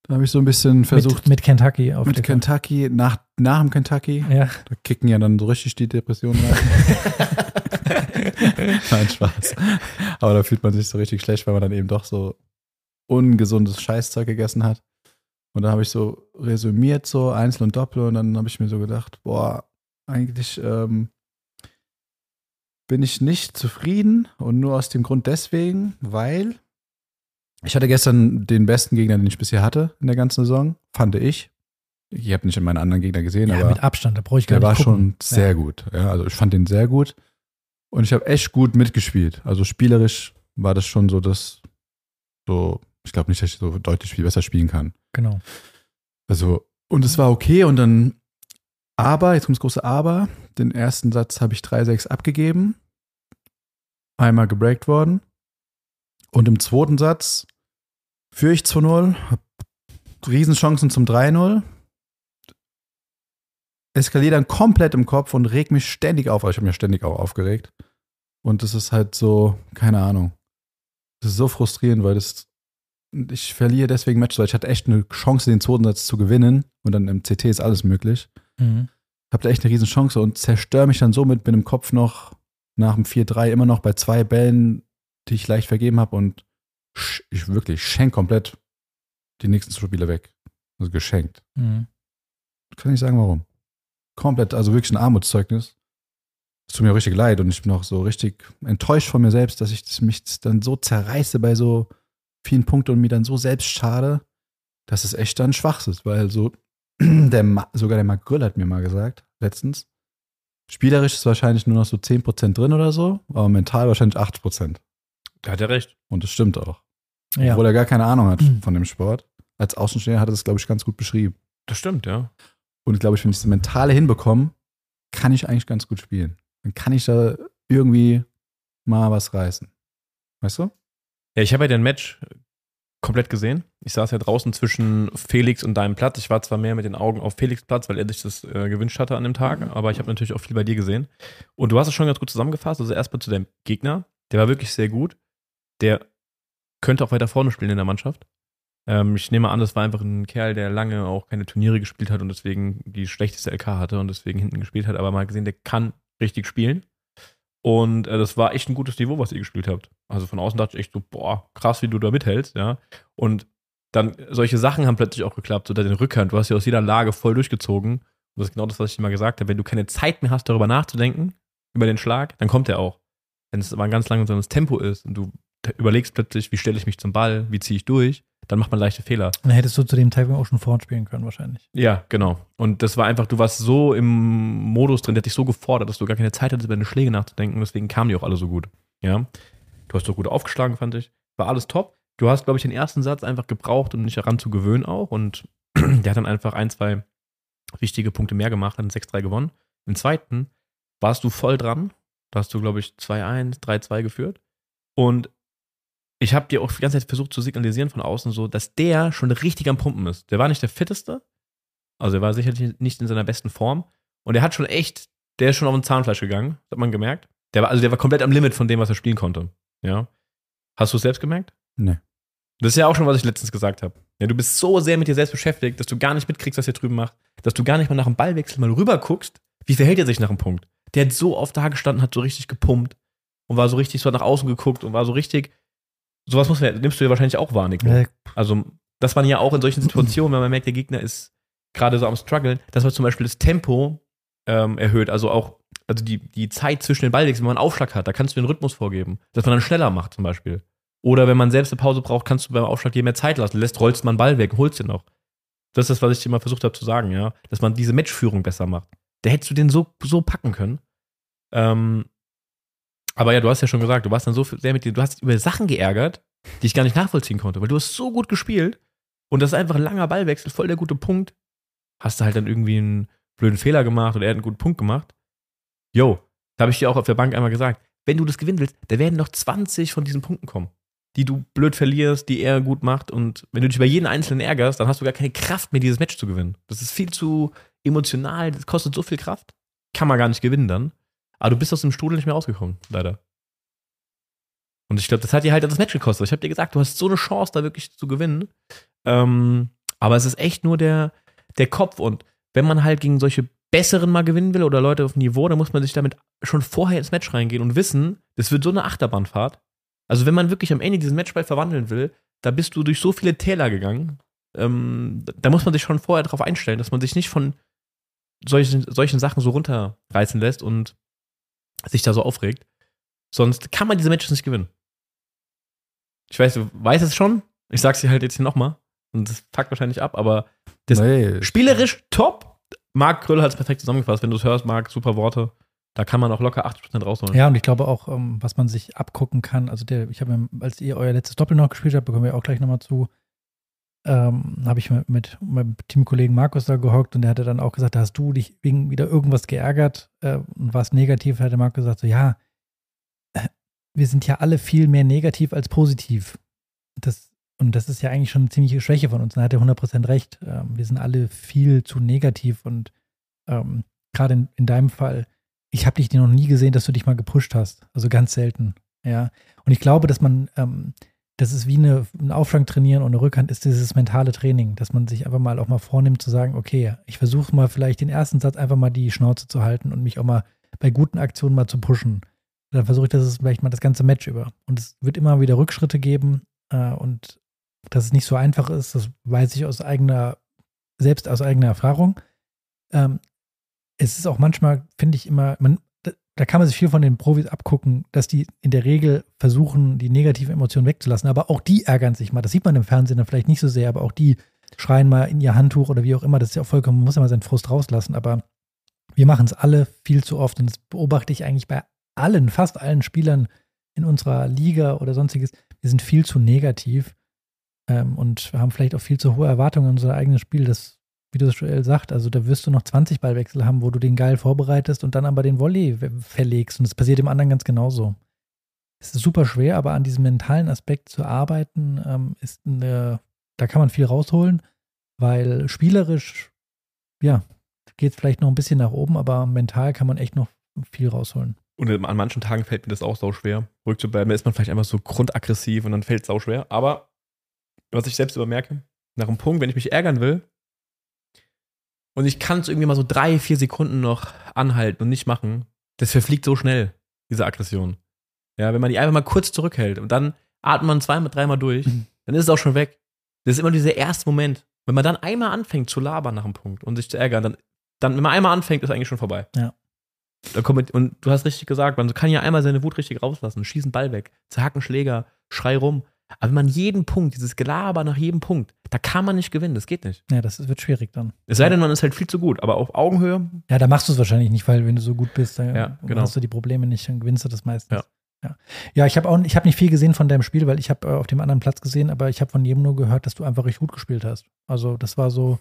da habe ich so ein bisschen versucht
mit, mit Kentucky auf
mit Kentucky, nach, nach dem Kentucky,
Ja.
da kicken ja dann so richtig die Depressionen rein. Nein, Spaß. Aber da fühlt man sich so richtig schlecht, weil man dann eben doch so ungesundes Scheißzeug gegessen hat. Und dann habe ich so resümiert, so Einzel und Doppel, und dann habe ich mir so gedacht, boah, eigentlich ähm, bin ich nicht zufrieden und nur aus dem Grund deswegen, weil ich hatte gestern den besten Gegner, den ich bisher hatte in der ganzen Saison, fand ich. Ich habe nicht meine anderen Gegner gesehen,
ja,
aber
mit Abstand, da brauche ich gar
der war
nicht gucken.
schon sehr gut. Ja, also ich fand den sehr gut. Und ich habe echt gut mitgespielt. Also spielerisch war das schon so, dass so, ich glaube nicht, dass ich so deutlich viel besser spielen kann.
Genau.
Also, und es war okay. Und dann, aber, jetzt kommt das große Aber. Den ersten Satz habe ich 3-6 abgegeben. Einmal gebreakt worden. Und im zweiten Satz führe ich 2-0, habe Riesenchancen zum 3-0. Eskaliere dann komplett im Kopf und reg mich ständig auf. Ich habe mich ständig auch aufgeregt. Und das ist halt so, keine Ahnung. Das ist so frustrierend, weil das ich verliere deswegen Matches, weil ich hatte echt eine Chance, den zweiten Satz zu gewinnen. Und dann im CT ist alles möglich.
Mhm.
Hab da echt eine riesen Chance und zerstöre mich dann somit, bin im Kopf noch nach dem 4-3 immer noch bei zwei Bällen, die ich leicht vergeben habe und ich wirklich schenk komplett die nächsten Spiele weg. Also geschenkt.
Mhm.
Kann ich sagen, warum. Komplett, also wirklich ein Armutszeugnis. Es tut mir richtig leid und ich bin auch so richtig enttäuscht von mir selbst, dass ich mich dann so zerreiße bei so vielen Punkten und mir dann so selbst schade, dass es echt dann schwach ist, weil so der Ma, sogar der Marc Grüll hat mir mal gesagt, letztens, spielerisch ist wahrscheinlich nur noch so 10% drin oder so, aber mental wahrscheinlich 80%.
Da hat er recht.
Und das stimmt auch.
Ja.
Obwohl er gar keine Ahnung hat
Mhm.
von dem Sport. Als Außenstehender hat er das, glaube ich, ganz gut beschrieben.
Das stimmt, ja.
Und ich glaube, ich, wenn ich das Mentale hinbekomme, kann ich eigentlich ganz gut spielen. Dann kann ich da irgendwie mal was reißen. Weißt du?
Ja, ich habe ja dein Match komplett gesehen. Ich saß ja draußen zwischen Felix und deinem Platz. Ich war zwar mehr mit den Augen auf Felix Platz, weil er sich das äh, gewünscht hatte an dem Tag, aber ich habe natürlich auch viel bei dir gesehen. Und du hast es schon ganz gut zusammengefasst. Also erstmal zu deinem Gegner. Der war wirklich sehr gut. Der könnte auch weiter vorne spielen in der Mannschaft. Ähm, ich nehme an, das war einfach ein Kerl, der lange auch keine Turniere gespielt hat und deswegen die schlechteste LK hatte und deswegen hinten gespielt hat, aber mal gesehen, der kann richtig spielen. Und äh, das war echt ein gutes Niveau, was ihr gespielt habt. Also von außen dachte ich echt so, boah, krass, wie du da mithältst, ja. Und dann solche Sachen haben plötzlich auch geklappt, oder den Rückhand, du hast ja aus jeder Lage voll durchgezogen. Und das ist genau das, was ich dir mal gesagt habe. Wenn du keine Zeit mehr hast, darüber nachzudenken, über den Schlag, dann kommt er auch. Wenn es aber ein ganz langsames Tempo ist und du überlegst plötzlich, wie stelle ich mich zum Ball, wie ziehe ich durch, dann macht man leichte Fehler.
Dann hättest du zu dem Zeitpunkt auch schon vorn spielen können, wahrscheinlich.
Ja, genau. Und das war einfach, du warst so im Modus drin, der hat dich so gefordert, dass du gar keine Zeit hattest, über deine Schläge nachzudenken. Deswegen kamen die auch alle so gut. Ja. Du hast doch gut aufgeschlagen, fand ich. War alles top. Du hast, glaube ich, den ersten Satz einfach gebraucht, um dich daran zu gewöhnen auch. Und der hat dann einfach ein, zwei wichtige Punkte mehr gemacht, hat einen 6-3 gewonnen. Im zweiten warst du voll dran. Da hast du, glaube ich, 2-1, 3-2 geführt. Und ich habe dir auch die ganze Zeit versucht zu signalisieren von außen so, dass der schon richtig am Pumpen ist. Der war nicht der fitteste, also er war sicherlich nicht in seiner besten Form. Und er hat schon echt, der ist schon auf den Zahnfleisch gegangen, das hat man gemerkt. Der war, also der war komplett am Limit von dem, was er spielen konnte. Ja. Hast du es selbst gemerkt?
Nee.
Das ist ja auch schon, was ich letztens gesagt habe. Ja, du bist so sehr mit dir selbst beschäftigt, dass du gar nicht mitkriegst, was er drüben macht, dass du gar nicht mal nach dem Ballwechsel mal rüber guckst, wie verhält er sich nach dem Punkt. Der hat so oft da gestanden, hat so richtig gepumpt und war so richtig so nach außen geguckt und war so richtig. Sowas muss man, nimmst du ja wahrscheinlich auch wahr, Nico.
Ja,
Also, das waren ja auch in solchen Situationen, wenn man merkt, der Gegner ist gerade so am struggeln, dass man zum Beispiel das Tempo ähm, erhöht, also auch also die, die Zeit zwischen den Ballwechseln, wenn man einen Aufschlag hat, da kannst du den Rhythmus vorgeben, dass man dann schneller macht zum Beispiel. Oder wenn man selbst eine Pause braucht, kannst du beim Aufschlag dir mehr Zeit lassen, lässt, rollst man einen Ball weg, holst den noch. Das ist das, was ich dir mal versucht habe zu sagen, ja, dass man diese Matchführung besser macht. Da hättest du den so, so packen können. Ähm, aber ja, du hast ja schon gesagt, du warst dann so sehr mit dir, du hast über Sachen geärgert, die ich gar nicht nachvollziehen konnte, weil du hast so gut gespielt und das ist einfach ein langer Ballwechsel, voll der gute Punkt. Hast du halt dann irgendwie einen blöden Fehler gemacht oder er hat einen guten Punkt gemacht. Yo, da habe ich dir auch auf der Bank einmal gesagt, wenn du das gewinnen willst, da werden noch 20 von diesen Punkten kommen, die du blöd verlierst, die er gut macht und wenn du dich über jeden einzelnen ärgerst, dann hast du gar keine Kraft mehr, dieses Match zu gewinnen. Das ist viel zu emotional, das kostet so viel Kraft, kann man gar nicht gewinnen dann. Aber du bist aus dem Strudel nicht mehr rausgekommen, leider. Und ich glaube, das hat dir halt das Match gekostet. Ich habe dir gesagt, du hast so eine Chance, da wirklich zu gewinnen. Ähm, aber es ist echt nur der, der Kopf. Und wenn man halt gegen solche besseren mal gewinnen will oder Leute auf Niveau, dann muss man sich damit schon vorher ins Match reingehen und wissen, das wird so eine Achterbahnfahrt. Also wenn man wirklich am Ende diesen Matchball verwandeln will, da bist du durch so viele Täler gegangen. Ähm, da muss man sich schon vorher darauf einstellen, dass man sich nicht von solchen, solchen Sachen so runterreißen lässt und sich da so aufregt. Sonst kann man diese Matches nicht gewinnen. Ich weiß, du weißt es schon. Ich sag's dir halt jetzt hier nochmal. Und das fuckt wahrscheinlich ab, aber das
Nee,
spielerisch top. Marc Gröll hat es perfekt zusammengefasst. Wenn du es hörst, Marc, super Worte. Da kann man auch locker 80% rausholen.
Ja, und ich glaube auch, ähm, was man sich abgucken kann, also der, ich habe, als ihr euer letztes Doppel noch gespielt habt, bekommen wir auch gleich nochmal zu, ähm, habe ich mit, mit meinem Teamkollegen Markus da gehockt und der hatte dann auch gesagt, hast du dich wegen wieder irgendwas geärgert äh, und warst negativ, hatte Markus gesagt, so ja, äh, wir sind ja alle viel mehr negativ als positiv. Das, und das ist ja eigentlich schon eine ziemliche Schwäche von uns. Da hat er 100% recht. Ähm, wir sind alle viel zu negativ und ähm, gerade in, in deinem Fall, ich habe dich noch nie gesehen, dass du dich mal gepusht hast. Also ganz selten. Ja. Und ich glaube, dass man, ähm, das ist wie eine, ein Aufschlag trainieren und eine Rückhand ist dieses mentale Training, dass man sich einfach mal auch mal vornimmt zu sagen, okay, ich versuche mal vielleicht den ersten Satz einfach mal die Schnauze zu halten und mich auch mal bei guten Aktionen mal zu pushen. Dann versuche ich das vielleicht mal das ganze Match über. Und es wird immer wieder Rückschritte geben äh, und dass es nicht so einfach ist, das weiß ich aus eigener, selbst aus eigener Erfahrung. Ähm, es ist auch manchmal, finde ich immer, man, da, kann man sich viel von den Profis abgucken, dass die in der Regel versuchen, die negativen Emotionen wegzulassen. Aber auch die ärgern sich mal. Das sieht man im Fernsehen dann vielleicht nicht so sehr, aber auch die schreien mal in ihr Handtuch oder wie auch immer. Das ist ja auch vollkommen, man muss ja mal seinen Frust rauslassen. Aber wir machen es alle viel zu oft und das beobachte ich eigentlich bei allen, fast allen Spielern in unserer Liga oder sonstiges. Wir sind viel zu negativ ähm, und haben vielleicht auch viel zu hohe Erwartungen an unser eigenes Spiel. Das wie du es Joel sagt, also da wirst du noch 20 Ballwechsel haben, wo du den geil vorbereitest und dann aber den Volley verlegst. Und das passiert dem anderen ganz genauso. Es ist super schwer, aber an diesem mentalen Aspekt zu arbeiten, ähm, ist eine, da kann man viel rausholen, weil spielerisch, ja, geht es vielleicht noch ein bisschen nach oben, aber mental kann man echt noch viel rausholen.
Und an manchen Tagen fällt mir das auch sau schwer, ruhig zu bleiben. Da ist man vielleicht einfach so grundaggressiv und dann fällt es sau schwer. Aber was ich selbst übermerke, nach einem Punkt, wenn ich mich ärgern will, und ich kann es irgendwie mal so drei, vier Sekunden noch anhalten und nicht machen, das verfliegt so schnell, diese Aggression. Ja, wenn man die einfach mal kurz zurückhält und dann atmet man zweimal, dreimal durch,
Mhm.
dann ist es auch schon weg. Das ist immer dieser erste Moment. Wenn man dann einmal anfängt zu labern nach einem Punkt und sich zu ärgern, dann, dann wenn man einmal anfängt, ist eigentlich schon vorbei.
Ja.
Da kommt und du hast richtig gesagt, man kann ja einmal seine Wut richtig rauslassen, schießen Ball weg, zerhacken Schläger, schrei rum. Aber wenn man jeden Punkt, dieses Gelaber nach jedem Punkt, da kann man nicht gewinnen, das geht nicht.
Ja, das wird schwierig dann.
Es sei denn, man ist halt viel zu gut, aber auf Augenhöhe,
Ja, da machst du es wahrscheinlich nicht, weil wenn du so gut bist, dann
Ja, genau.
hast du die Probleme nicht, dann gewinnst du das meistens.
Ja.
ja, ja ich habe auch, ich habe nicht viel gesehen von deinem Spiel, weil ich habe äh, auf dem anderen Platz gesehen, aber ich habe von jedem nur gehört, dass du einfach richtig gut gespielt hast. Also das war so.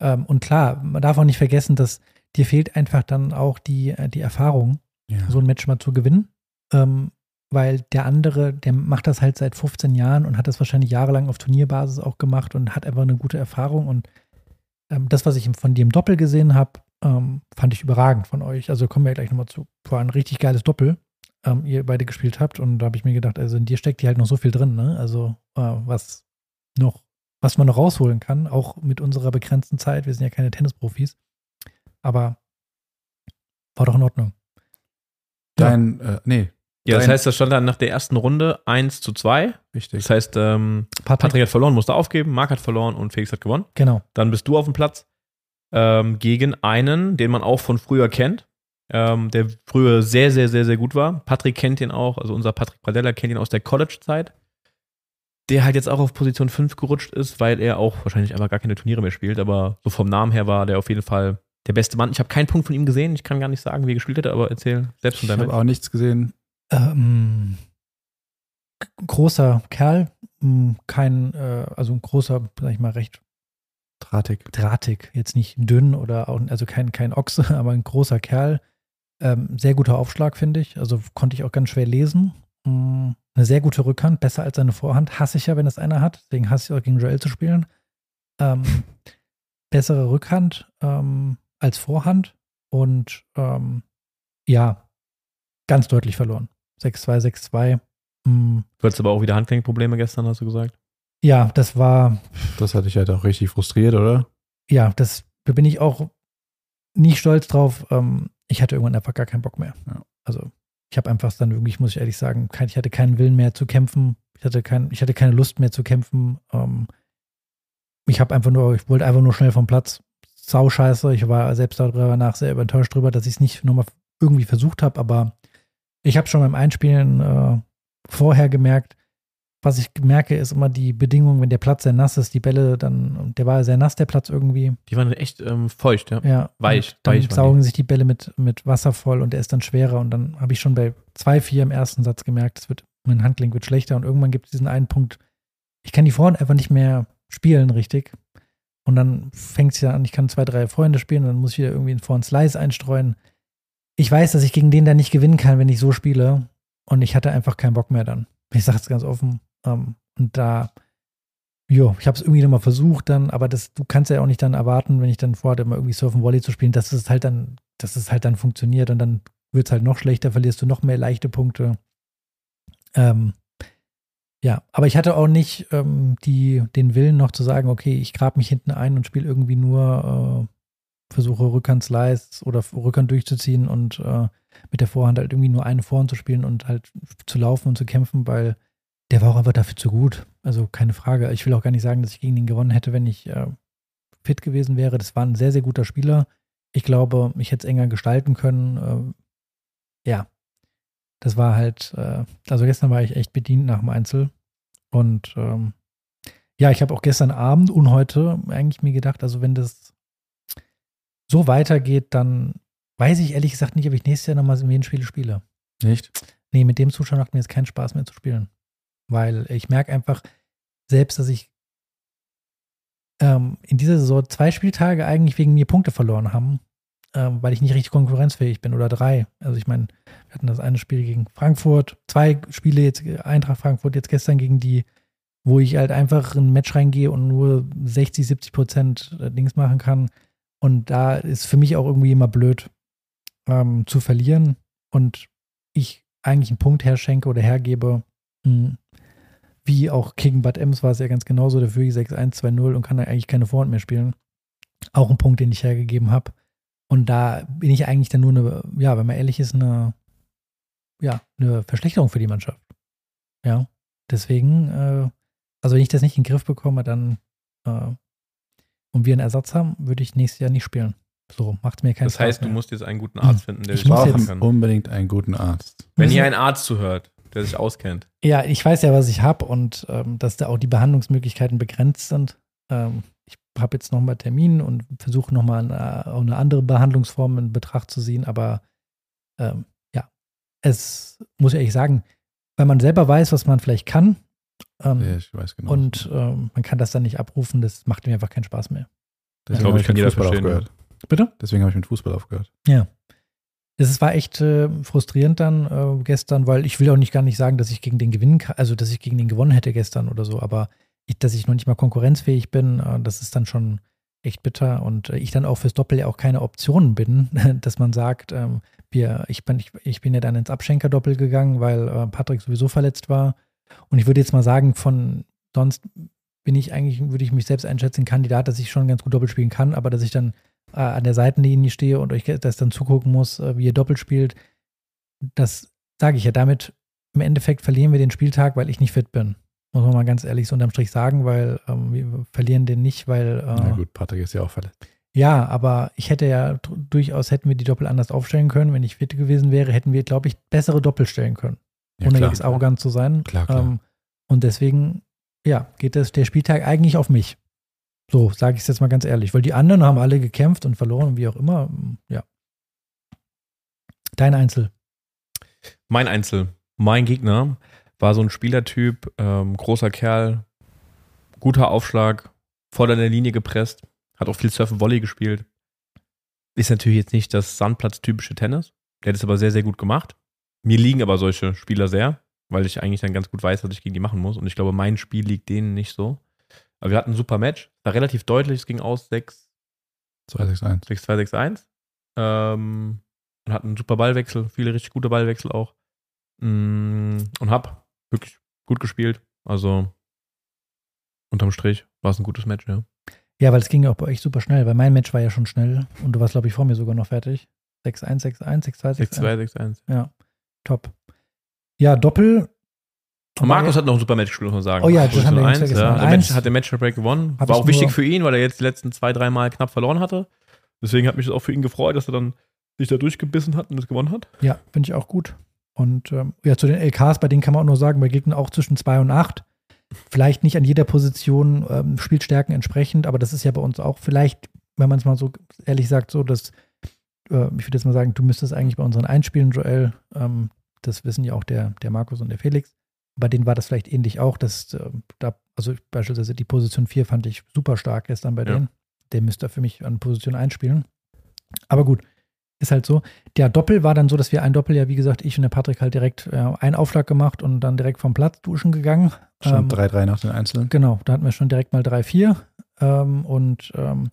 Ähm, und klar, man darf auch nicht vergessen, dass dir fehlt einfach dann auch die, äh, die Erfahrung,
Ja.
so ein Match mal zu gewinnen. Ähm, weil der andere, der macht das halt seit 15 Jahren und hat das wahrscheinlich jahrelang auf Turnierbasis auch gemacht und hat einfach eine gute Erfahrung. Und ähm, das, was ich von dir im Doppel gesehen habe, ähm, fand ich überragend von euch. Also kommen wir gleich nochmal zu. War ein richtig geiles Doppel, ähm, ihr beide gespielt habt. Und da habe ich mir gedacht, also in dir steckt hier halt noch so viel drin, ne? Also äh, was noch, was man noch rausholen kann, auch mit unserer begrenzten Zeit. Wir sind ja keine Tennisprofis. Aber war doch in Ordnung.
Dein, äh, nee,
Ja, das heißt, das stand dann nach der ersten Runde 1 zu 2.
richtig.
Das heißt, ähm,
Patrick,
Patrick hat verloren, musste aufgeben, Marc hat verloren und Felix hat gewonnen.
genau.
Dann bist du auf dem Platz ähm, gegen einen, den man auch von früher kennt, ähm, der früher sehr, sehr, sehr, sehr gut war. Patrick kennt ihn auch, also unser Patrick Pradella kennt ihn aus der College-Zeit. Der halt jetzt auch auf Position 5 gerutscht ist, weil er auch wahrscheinlich einfach gar keine Turniere mehr spielt, aber so vom Namen her war der auf jeden Fall der beste Mann. Ich habe keinen Punkt von ihm gesehen, ich kann gar nicht sagen, wie er gespielt hat, aber erzähl selbst von
Ich
deinem
habe auch nichts gesehen.
Ähm, großer Kerl, m, kein, äh, also ein großer, sag ich mal, recht
Drahtig.
drahtig, jetzt nicht dünn oder auch, also kein, kein Ochse, aber ein großer Kerl. Ähm, sehr guter Aufschlag, finde ich. Also konnte ich auch ganz schwer lesen. Mm, Eine sehr gute Rückhand, besser als seine Vorhand. Hasse ich ja, wenn das einer hat. Deswegen hasse ich auch gegen Joel zu spielen. Ähm, bessere Rückhand ähm, als Vorhand und ähm, ja, ganz deutlich verloren. 6-2, 6-2. Mm,
Du hattest aber auch wieder Handgelenkprobleme gestern, hast du gesagt.
ja, das war,
Das hat dich halt auch richtig frustriert, oder?
ja, das da bin ich auch nicht stolz drauf. Ähm, ich hatte irgendwann einfach gar keinen Bock mehr.
Ja.
Also ich habe einfach dann wirklich, muss ich ehrlich sagen, kein, ich hatte keinen Willen mehr zu kämpfen. Ich hatte, kein, ich hatte keine Lust mehr zu kämpfen. Ähm, ich habe einfach nur, ich wollte einfach nur schnell vom Platz. Sau scheiße. Ich war selbst darüber nach sehr enttäuscht drüber, dass ich es nicht nochmal irgendwie versucht habe, aber ich habe schon beim Einspielen äh, vorher gemerkt, was ich merke, ist immer die Bedingung, wenn der Platz sehr nass ist, die Bälle dann, der war sehr nass, der Platz irgendwie.
Die waren echt ähm, feucht, ja.
Ja.
Weich,
Und Dann
weich
saugen sich die Bälle mit, mit Wasser voll und der ist dann schwerer. Und dann habe ich schon bei 2-4 im ersten Satz gemerkt, es wird, mein Handgelenk wird schlechter und irgendwann gibt es diesen einen Punkt, ich kann die Vorhand einfach nicht mehr spielen, richtig. Und dann fängt es ja an, ich kann zwei, drei Freunde spielen und dann muss ich wieder irgendwie einen Vorhand Slice einstreuen. Ich weiß, dass ich gegen den dann nicht gewinnen kann, wenn ich so spiele. Und ich hatte einfach keinen Bock mehr dann. Ich sage es ganz offen. Ähm, und da, jo, ich habe es irgendwie nochmal versucht dann, aber das, du kannst ja auch nicht dann erwarten, wenn ich dann vorhatte, mal irgendwie Surfen Volley zu spielen, dass es halt dann, dass es halt dann funktioniert und dann wird es halt noch schlechter, verlierst du noch mehr leichte Punkte. Ähm, ja, aber ich hatte auch nicht ähm, die, den Willen noch zu sagen, okay, ich grab mich hinten ein und spiele irgendwie nur, äh, versuche Rückhand Slice oder Rückhand durchzuziehen und äh, mit der Vorhand halt irgendwie nur eine Vorhand zu spielen und halt zu laufen und zu kämpfen, weil der war auch einfach dafür zu gut. Also keine Frage. Ich will auch gar nicht sagen, dass ich gegen ihn gewonnen hätte, wenn ich äh, fit gewesen wäre. Das war ein sehr, sehr guter Spieler. Ich glaube, ich hätte es enger gestalten können. Äh, ja, das war halt, äh, also gestern war ich echt bedient nach dem Einzel. Und ähm, ja, ich habe auch gestern Abend und heute eigentlich mir gedacht, also wenn das so weitergeht, dann weiß ich ehrlich gesagt nicht, ob ich nächstes Jahr nochmal ein Spiele spiele.
Nicht?
Nee, mit dem Zuschauer macht mir jetzt keinen Spaß mehr zu spielen. Weil ich merke einfach selbst, dass ich ähm, in dieser Saison zwei Spieltage eigentlich wegen mir Punkte verloren haben, ähm, weil ich nicht richtig konkurrenzfähig bin oder drei. Also ich meine, wir hatten das eine Spiel gegen Frankfurt, zwei Spiele jetzt, Eintracht Frankfurt jetzt gestern gegen die, wo ich halt einfach in ein Match reingehe und nur 60, 70 Prozent äh, Dings machen kann. Und da ist für mich auch irgendwie immer blöd ähm, zu verlieren und ich eigentlich einen Punkt herschenke oder hergebe, mh, wie auch gegen Bad Ems war es ja ganz genauso, dafür ich 6-1-2-0 und kann da eigentlich keine Vorhand mehr spielen. Auch ein Punkt, den ich hergegeben habe. Und da bin ich eigentlich dann nur eine, ja, wenn man ehrlich ist, eine, ja, eine Verschlechterung für die Mannschaft. Ja, deswegen, äh, also wenn ich das nicht in den Griff bekomme, dann äh, und wir einen Ersatz haben, würde ich nächstes Jahr nicht spielen. So, macht mir keinen
Das
Spaß
heißt, du
mehr.
musst jetzt einen guten Arzt finden, der
Ich
dich
jetzt-
kann.
unbedingt einen guten Arzt.
Wenn
Müssen-
hier ein Arzt zuhört, der sich auskennt.
Ja, ich weiß ja, was ich habe und ähm, dass da auch die Behandlungsmöglichkeiten begrenzt sind. Ähm, ich habe jetzt nochmal Termin und versuche nochmal eine, auch eine andere Behandlungsform in Betracht zu ziehen, aber ähm, ja, es muss ich ehrlich sagen, weil man selber weiß, was man vielleicht kann ähm,
Ja, ich weiß genau.
und ähm, man kann das dann nicht abrufen, das macht mir einfach keinen Spaß mehr.
Deswegen
glaub,
habe
ich kann
mit
jeder
Fußball aufgehört.
Bitte?
Deswegen habe ich mit Fußball aufgehört.
Es war echt äh, frustrierend dann äh, gestern, weil ich will auch nicht gar nicht sagen, dass ich gegen den gewinnen kann, also dass ich gegen den gewonnen hätte gestern oder so, aber ich, dass ich noch nicht mal konkurrenzfähig bin, äh, das ist dann schon echt bitter und äh, ich dann auch fürs Doppel ja auch keine Option bin, dass man sagt, ähm, wir, ich, bin, ich, ich bin ja dann ins Abschenker-Doppel gegangen, weil äh, Patrick sowieso verletzt war und ich würde jetzt mal sagen, von sonst bin ich eigentlich, würde ich mich selbst einschätzen, Kandidat, dass ich schon ganz gut Doppel spielen kann, aber dass ich dann äh, an der Seitenlinie stehe und euch das dann zugucken muss, äh, wie ihr doppelt spielt, das sage ich ja. Damit im Endeffekt verlieren wir den Spieltag, weil ich nicht fit bin. Muss man mal ganz ehrlich so unterm Strich sagen, weil ähm, wir verlieren den nicht, weil äh,
Na gut, Patrick ist ja auch verletzt.
ja, aber ich hätte ja durchaus hätten wir die Doppel anders aufstellen können. Wenn ich fit gewesen wäre, hätten wir, glaube ich, bessere Doppel stellen können,
Ja,
ohne jetzt arrogant zu sein.
Klar, klar.
Ähm, und deswegen, ja, geht das, der Spieltag eigentlich auf mich. So, sage ich es jetzt mal ganz ehrlich, weil die anderen haben alle gekämpft und verloren und wie auch immer. Ja. Dein Einzel.
Mein Einzel, mein Gegner war so ein Spielertyp, ähm, großer Kerl, guter Aufschlag, voll an der Linie gepresst, hat auch viel Surfen Volley gespielt. Ist natürlich jetzt nicht das Sandplatz-typische Tennis. Der hat es aber sehr, sehr gut gemacht. Mir liegen aber solche Spieler sehr, weil ich eigentlich dann ganz gut weiß, was ich gegen die machen muss. Und ich glaube, mein Spiel liegt denen nicht so. Aber wir hatten ein super Match. War relativ deutlich. Es ging aus 6,
261.
6-2-6-1. Ähm, und hatten einen super Ballwechsel, viele richtig gute Ballwechsel auch. Mm, Und hab wirklich gut gespielt. Also unterm Strich war es ein gutes Match, ja.
Ja, weil es ging ja auch bei euch super schnell, weil mein Match war ja schon schnell und du warst, glaube ich, vor mir sogar noch fertig. 6-1, 6-1, 6-2, 6-1.
6-2, 6-1.
Ja, top. Ja, Doppel.
Und Markus hat noch ein super Match gespielt, muss man sagen.
Oh ja, das haben wir
Eins,
vergessen.
ja. Der. Match, hat den Matchbreak gewonnen.
Hab
War auch wichtig für ihn, weil er jetzt die letzten zwei, drei Mal knapp verloren hatte. Deswegen hat mich das auch für ihn gefreut, dass er dann sich da durchgebissen hat und das gewonnen hat.
Ja, finde ich auch gut. Und ähm, ja, zu den LKs, bei denen kann man auch nur sagen, bei Gegnern auch zwischen 2 und 8. Vielleicht nicht an jeder Position ähm, Spielstärken entsprechend, aber das ist ja bei uns auch vielleicht, wenn man es mal so ehrlich sagt, so, dass, äh, ich würde jetzt mal sagen, du müsstest eigentlich bei unseren Einspielen, Joel, ähm, das wissen ja auch der, der Markus und der Felix. Bei denen war das vielleicht ähnlich auch, dass äh, da, also beispielsweise die Position 4 fand ich super stark gestern bei
Ja.
denen. Der müsste für mich an Position einspielen. Aber gut, ist halt so. Der Doppel war dann so, dass wir ein Doppel, ja, wie gesagt, ich und der Patrick halt direkt äh, einen Aufschlag gemacht und dann direkt vom Platz duschen gegangen.
Schon
Ähm,
3-3 nach den Einzelnen.
Genau, da hatten wir schon direkt mal 3-4. Ähm, und ähm,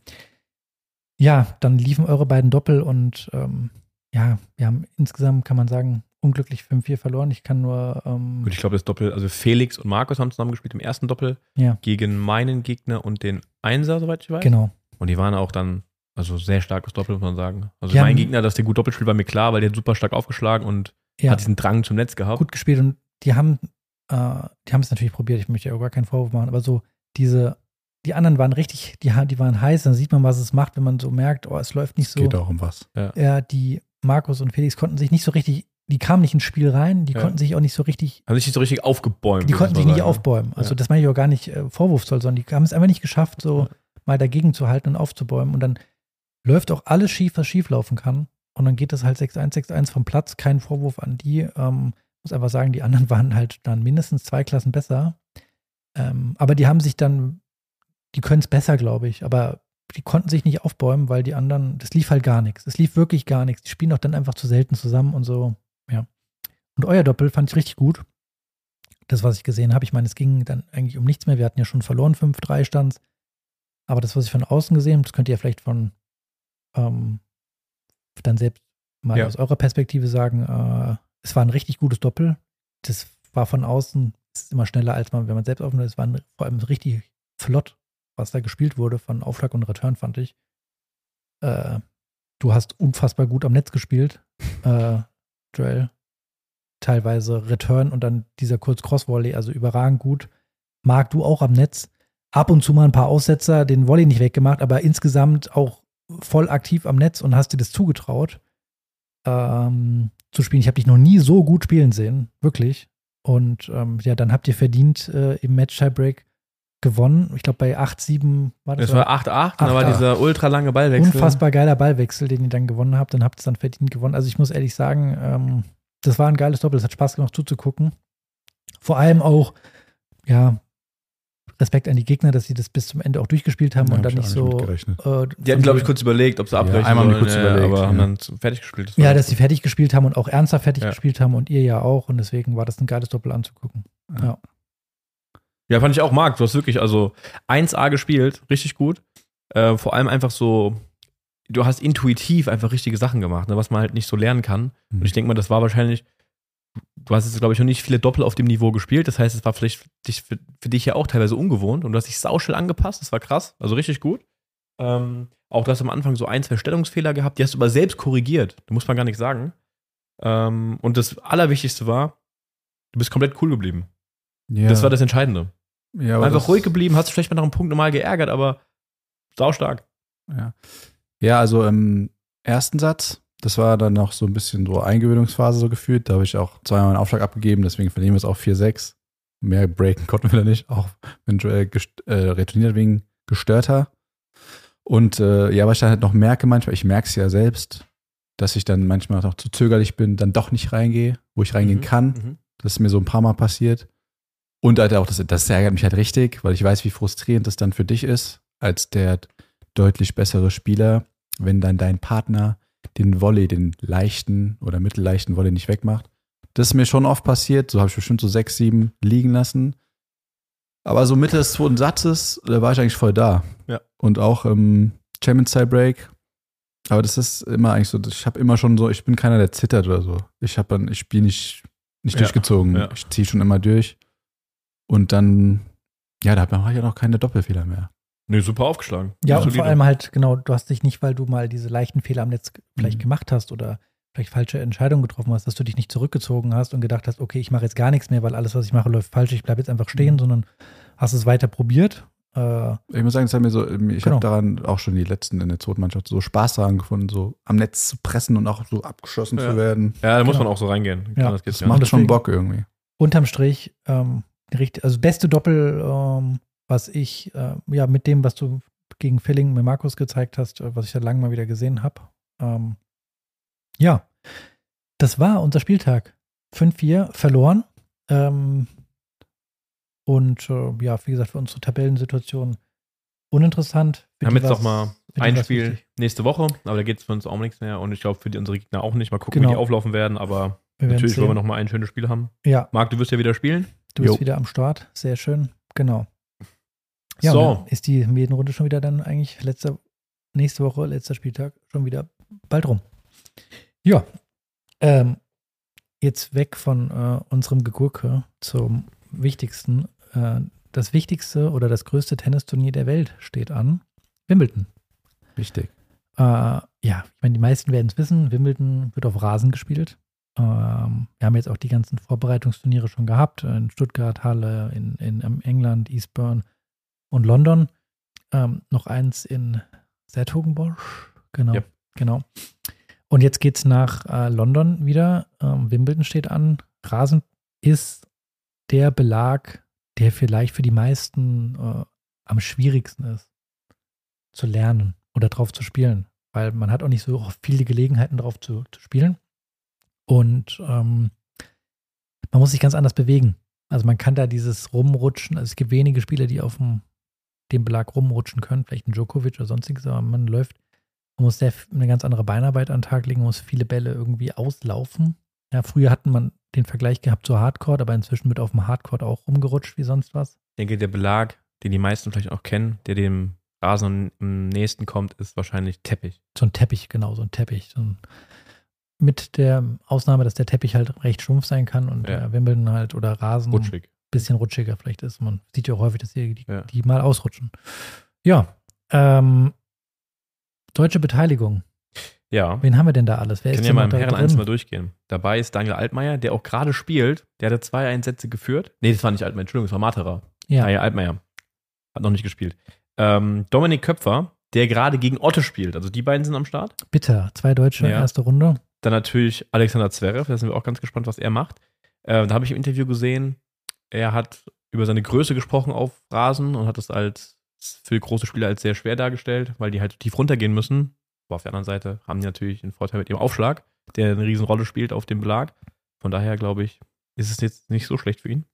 ja, dann liefen eure beiden Doppel und ähm, ja, wir haben insgesamt, kann man sagen, unglücklich 5-4 verloren. Ich kann nur. Ähm,
Gut, ich glaube, das Doppel, also Felix und Markus haben zusammen gespielt im ersten Doppel
Ja.
gegen meinen Gegner und den Einser, soweit ich weiß.
genau.
Und die waren auch dann, also sehr starkes Doppel, muss man sagen. Also
Die
mein Gegner, dass der gut doppelt spielt, war mir klar, weil der hat super stark aufgeschlagen und
Ja,
hat diesen Drang zum Netz gehabt.
gut gespielt und die haben, äh, die haben es natürlich probiert. Ich möchte ja auch gar keinen Vorwurf machen, aber so diese, die anderen waren richtig, die, die waren heiß. Dann sieht man, was es macht, wenn man so merkt, oh, es läuft nicht so.
Geht auch um was.
Ja, die Markus und Felix konnten sich nicht so richtig, die kamen nicht ins Spiel rein, die
Ja.
konnten sich auch nicht so richtig
Haben sich nicht so richtig aufgebäumt.
Die konnten sich nicht
sagen.
aufbäumen. Also
Ja.
das meine ich auch gar nicht äh, vorwurfsvoll, sondern die haben es einfach nicht geschafft, so
Ja.
mal dagegen zu halten und aufzubäumen. Und dann läuft auch alles schief, was schief laufen kann. Und dann geht das halt 6-1, 6-1 vom Platz. Kein Vorwurf an die. Ähm, muss einfach sagen, die anderen waren halt dann mindestens zwei Klassen besser. Ähm, aber die haben sich dann, die können es besser, glaube ich. Aber die konnten sich nicht aufbäumen, weil die anderen, das lief halt gar nichts. Es lief wirklich gar nichts. Die spielen auch dann einfach zu selten zusammen und so, ja. Und euer Doppel fand ich richtig gut das, was ich gesehen habe. Ich meine, es ging dann eigentlich um nichts mehr. Wir hatten ja schon verloren, 5-3 stand Aber das, was ich von außen gesehen habe, das könnt ihr vielleicht von ähm, dann selbst mal
Ja.
aus eurer Perspektive sagen. Äh, es war ein richtig gutes Doppel. Das war von außen, es ist immer schneller, als man, wenn man selbst offen ist. Es war ein, vor allem richtig flott, was da gespielt wurde von Aufschlag und Return, fand ich. Äh, du hast unfassbar gut am Netz gespielt, äh, Joel teilweise Return und dann dieser kurz Cross-Volley, also überragend gut. Marc, du auch am Netz. Ab und zu mal ein paar Aussetzer, den Volley nicht weggemacht, aber insgesamt auch voll aktiv am Netz und hast dir das zugetraut, ähm, zu spielen. Ich habe dich noch nie so gut spielen sehen, wirklich. Und ähm, ja, dann habt ihr verdient äh, im Match-Tiebreak gewonnen. Ich glaube, bei 8-7 war das.
Das war 8-8 und da war
8-8.
dieser ultra lange Ballwechsel.
Unfassbar geiler Ballwechsel, den ihr dann gewonnen habt. Dann habt ihr es dann verdient gewonnen. Also ich muss ehrlich sagen, ähm, das war ein geiles Doppel. Es hat Spaß gemacht zuzugucken. Vor allem auch, ja, Respekt an die Gegner, dass sie das bis zum Ende auch durchgespielt haben
Ja,
und
hab
dann
ich
nicht
nicht
so.
mitgerechnet.
Äh,
Die hatten, glaube ich, kurz überlegt, ob sie abbrechen
einmal haben die
sollen,
kurz
ja,
überlegt,
aber
ja.
haben dann fertig gespielt. Das
Ja, dass sie fertig gespielt haben und auch ernsthaft fertig
Ja.
gespielt haben und ihr ja auch. Und deswegen war das ein geiles Doppel anzugucken.
Ja, fand ich auch, Marc. Du hast wirklich also 1A gespielt, richtig gut. Äh, vor allem einfach so, du hast intuitiv einfach richtige Sachen gemacht, ne, was man halt nicht so lernen kann.
Mhm.
Und ich denke mal, das war wahrscheinlich, du hast jetzt, glaube ich, noch nicht viele Doppel auf dem Niveau gespielt. Das heißt, es war vielleicht für dich, für, dich ja auch teilweise ungewohnt und du hast dich sauschnell angepasst. Das war krass, also richtig gut. Ähm, auch du hast am Anfang so ein, zwei Stellungsfehler gehabt, die hast du aber selbst korrigiert. Da muss man gar nicht sagen. Ähm, und das Allerwichtigste war, du bist komplett cool geblieben.
Ja,
Das war das Entscheidende.
Ja,
Einfach ruhig geblieben, hast du vielleicht mal nach einem Punkt normal geärgert, aber saustark.
Ja. ja, also im ersten Satz, das war dann noch so ein bisschen so Eingewöhnungsphase so gefühlt. Da habe ich auch zweimal einen Aufschlag abgegeben, deswegen verlieren wir es auch 4-6. Mehr breaken konnten wir da nicht, auch wenn Joel äh, retourniert wegen gestörter. Und äh, ja, was ich dann halt noch merke manchmal, ich merke es ja selbst, dass ich dann manchmal noch zu zögerlich bin, dann doch nicht reingehe, wo ich reingehen
Mhm.
kann. Das ist mir so ein paar Mal passiert. Und halt auch, das, das ärgert mich halt richtig, weil ich weiß, wie frustrierend das dann für dich ist, als der deutlich bessere Spieler, wenn dann dein Partner den Volley, den leichten oder mittelleichten Volley nicht wegmacht. Das ist mir schon oft passiert. So habe ich bestimmt so sechs, sieben liegen lassen. Aber so Mitte des zweiten Satzes, da war ich eigentlich voll da.
Ja.
Und auch im Champions Tie Break. Aber das ist immer eigentlich so, ich habe immer schon so, ich bin keiner, der zittert oder so. Ich habe dann, ich spiele nicht nicht
Ja,
durchgezogen.
ja.
Ich ziehe schon immer durch. Und dann, ja, da mache ich ja noch keine Doppelfehler mehr.
Nee, super aufgeschlagen.
Ja, und vor allem halt, genau, du hast dich nicht, weil du mal diese leichten Fehler am Netz vielleicht
Mhm.
gemacht hast oder vielleicht falsche Entscheidungen getroffen hast, dass du dich nicht zurückgezogen hast und gedacht hast, okay, ich mache jetzt gar nichts mehr, weil alles, was ich mache, läuft falsch, ich bleibe jetzt einfach stehen,
Mhm.
sondern hast es weiter probiert. Äh,
Ich muss sagen, es hat mir so, ich
Genau.
habe daran auch schon die letzten in der zweiten Mannschaft so Spaß daran gefunden, so am Netz zu pressen und auch so abgeschossen
Ja.
zu werden.
Ja, da muss
Genau.
man auch so reingehen.
Ja.
Das
Das macht schon Bock irgendwie.
unterm Strich, ähm, richtig, also beste Doppel, ähm, was ich, äh, ja, mit dem, was du gegen Filling mit Markus gezeigt hast, äh, was ich seit langem mal wieder gesehen habe. Ähm, ja, das war unser Spieltag. 5-4 verloren. Ähm, und äh, ja, wie gesagt, für unsere Tabellensituation uninteressant.
Wir haben jetzt noch mal ein Spiel
wichtig.
nächste Woche, aber da geht es für uns auch nichts mehr und ich glaube für die, unsere Gegner auch nicht. Mal gucken, wie
Genau.
die auflaufen werden, aber
Wir
natürlich wollen wir noch mal ein schönes Spiel haben.
Ja,
Marc, du wirst ja wieder spielen.
Du bist
Jo.
wieder am Start. Sehr schön. Genau. Ja,
so,
ist die Medienrunde schon wieder dann eigentlich letzte, nächste Woche, letzter Spieltag, schon wieder bald rum. Ja, ähm, jetzt weg von äh, unserem Gegurke zum wichtigsten. Äh, das wichtigste oder das größte Tennisturnier der Welt steht an. Wimbledon.
Wichtig.
Äh, ja, ich meine, die meisten werden es wissen. Wimbledon wird auf Rasen gespielt. Ähm, wir haben jetzt auch die ganzen Vorbereitungsturniere schon gehabt. In Stuttgart, Halle, in, in, in England, Eastbourne und London. Ähm, noch eins in Sertogenbosch. Genau.
Ja.
Genau. Und jetzt geht's nach äh, London wieder. Ähm, Wimbledon steht an. Rasen ist der Belag, der vielleicht für die meisten äh, am schwierigsten ist zu lernen oder drauf zu spielen, weil man hat auch nicht so viele Gelegenheiten drauf zu, zu spielen. Und ähm, man muss sich ganz anders bewegen. Also man kann da dieses Rumrutschen, also es gibt wenige Spieler, die auf dem, dem Belag rumrutschen können, vielleicht ein Djokovic oder sonstiges, aber man läuft, man muss sehr, eine ganz andere Beinarbeit an den Tag legen, man muss viele Bälle irgendwie auslaufen. Ja, früher hatten man den Vergleich gehabt zur Hardcore, aber inzwischen wird auf dem Hardcore auch rumgerutscht wie sonst was.
ich denke, der Belag, den die meisten vielleicht auch kennen, der dem Rasen am nächsten kommt, ist wahrscheinlich Teppich.
So ein Teppich, genau, so ein Teppich. So ein, mit der Ausnahme, dass der Teppich halt recht stumpf sein kann und
Ja.
der Wimbledon halt oder Rasen ein bisschen rutschiger vielleicht ist. Man sieht ja auch häufig, dass die, die,
Ja.
die mal ausrutschen. Ja, ähm, deutsche Beteiligung.
Ja.
Wen haben wir denn da alles? Wer
Wir
ist
können ja mal im Herren 1
drin?
mal durchgehen. Dabei ist Daniel Altmaier, der auch gerade spielt. Der hatte zwei Einsätze geführt. Nee, das war nicht Altmaier, Entschuldigung, das war Materer.
Ja,
Daniel Altmaier. Hat noch nicht gespielt. Ähm, Dominik Köpfer, der gerade gegen Otte spielt. Also die beiden sind am Start.
bitter. Zwei Deutsche,
Ja.
erste Runde.
Dann natürlich Alexander Zverev, da sind wir auch ganz gespannt, was er macht. Äh, da habe ich im Interview gesehen, er hat über seine Größe gesprochen auf Rasen und hat das als für große Spieler als sehr schwer dargestellt, weil die halt tief runtergehen müssen. Aber auf der anderen Seite haben die natürlich einen Vorteil mit ihrem Aufschlag, der eine Riesenrolle spielt auf dem Belag. Von daher glaube ich, ist es jetzt nicht so schlecht für ihn.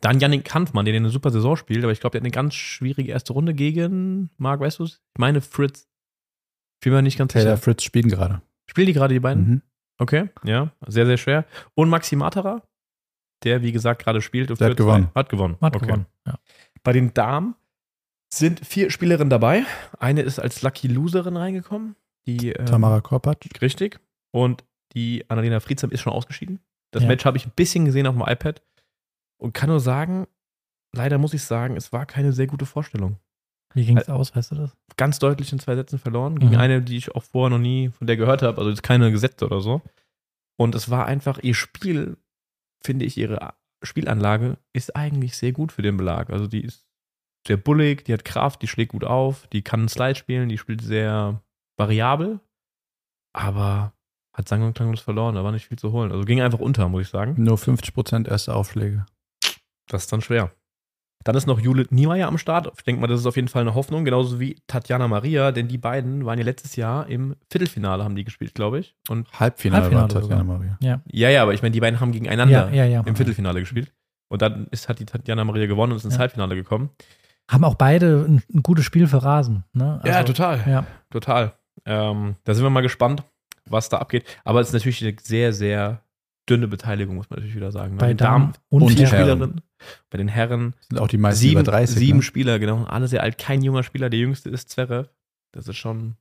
Dann Yannick Kampfmann, der eine super Saison spielt, aber ich glaube, der hat eine ganz schwierige erste Runde gegen Mark, du Ich meine Fritz. Ich bin mir nicht ganz
Taylor
sicher.
Fritz spielen gerade.
Spielen die gerade die beiden?
Mhm.
Okay, ja, sehr, sehr schwer. Und Maxi Matera, der, wie gesagt, gerade spielt. und
Der hat gewonnen.
Hat gewonnen.
Hat
okay.
gewonnen. Ja.
Bei den Damen sind vier Spielerinnen dabei. Eine ist als Lucky Loserin reingekommen. Die, ähm,
Tamara Korpatsch.
Richtig. Und die Annalena Friedsam ist schon ausgeschieden. Das
Ja.
Match habe ich ein bisschen gesehen auf dem iPad und kann nur sagen, leider muss ich sagen, es war keine sehr gute Vorstellung.
Wie ging es aus, weißt du das?
Ganz deutlich in zwei Sätzen verloren. Gegen
Mhm.
eine, die ich auch vorher noch nie von der gehört habe. Also jetzt keine Gesetze oder so. Und es war einfach ihr Spiel, finde ich, ihre Spielanlage ist eigentlich sehr gut für den Belag. Also die ist sehr bullig, die hat Kraft, die schlägt gut auf, die kann Slide spielen, die spielt sehr variabel, aber hat sang- und klanglos verloren, da war nicht viel zu holen. Also ging einfach unter, muss ich sagen.
Nur 50% erste Aufschläge.
Das ist dann schwer. Dann ist noch Judith Niemeyer am Start. Ich denke mal, das ist auf jeden Fall eine Hoffnung, genauso wie Tatjana Maria, denn die beiden waren ja letztes Jahr im Viertelfinale, haben die gespielt, glaube ich. Und
Halbfinale,
Halbfinale
war Tatjana
sogar.
Maria.
ja, ja, aber ich meine, die beiden haben gegeneinander
Ja, ja, ja.
im Viertelfinale gespielt. Und dann ist, hat die Tatjana Maria gewonnen und ist ins
Ja.
Halbfinale gekommen.
Haben auch beide ein, ein gutes Spiel für Rasen. Ne? Also,
total.
Ja,
Total. Ähm, da sind wir mal gespannt, was da abgeht. Aber es ist natürlich eine sehr, sehr dünne Beteiligung, muss man natürlich wieder sagen. ne?
bei Damen und,
und.
Spielerinnen. Bei den Herren
Sind auch die meisten
sieben,
über 30.
sieben
ne?
Spieler, genau. Alle sehr alt. Kein junger Spieler. Der jüngste ist Zverev. Das ist schon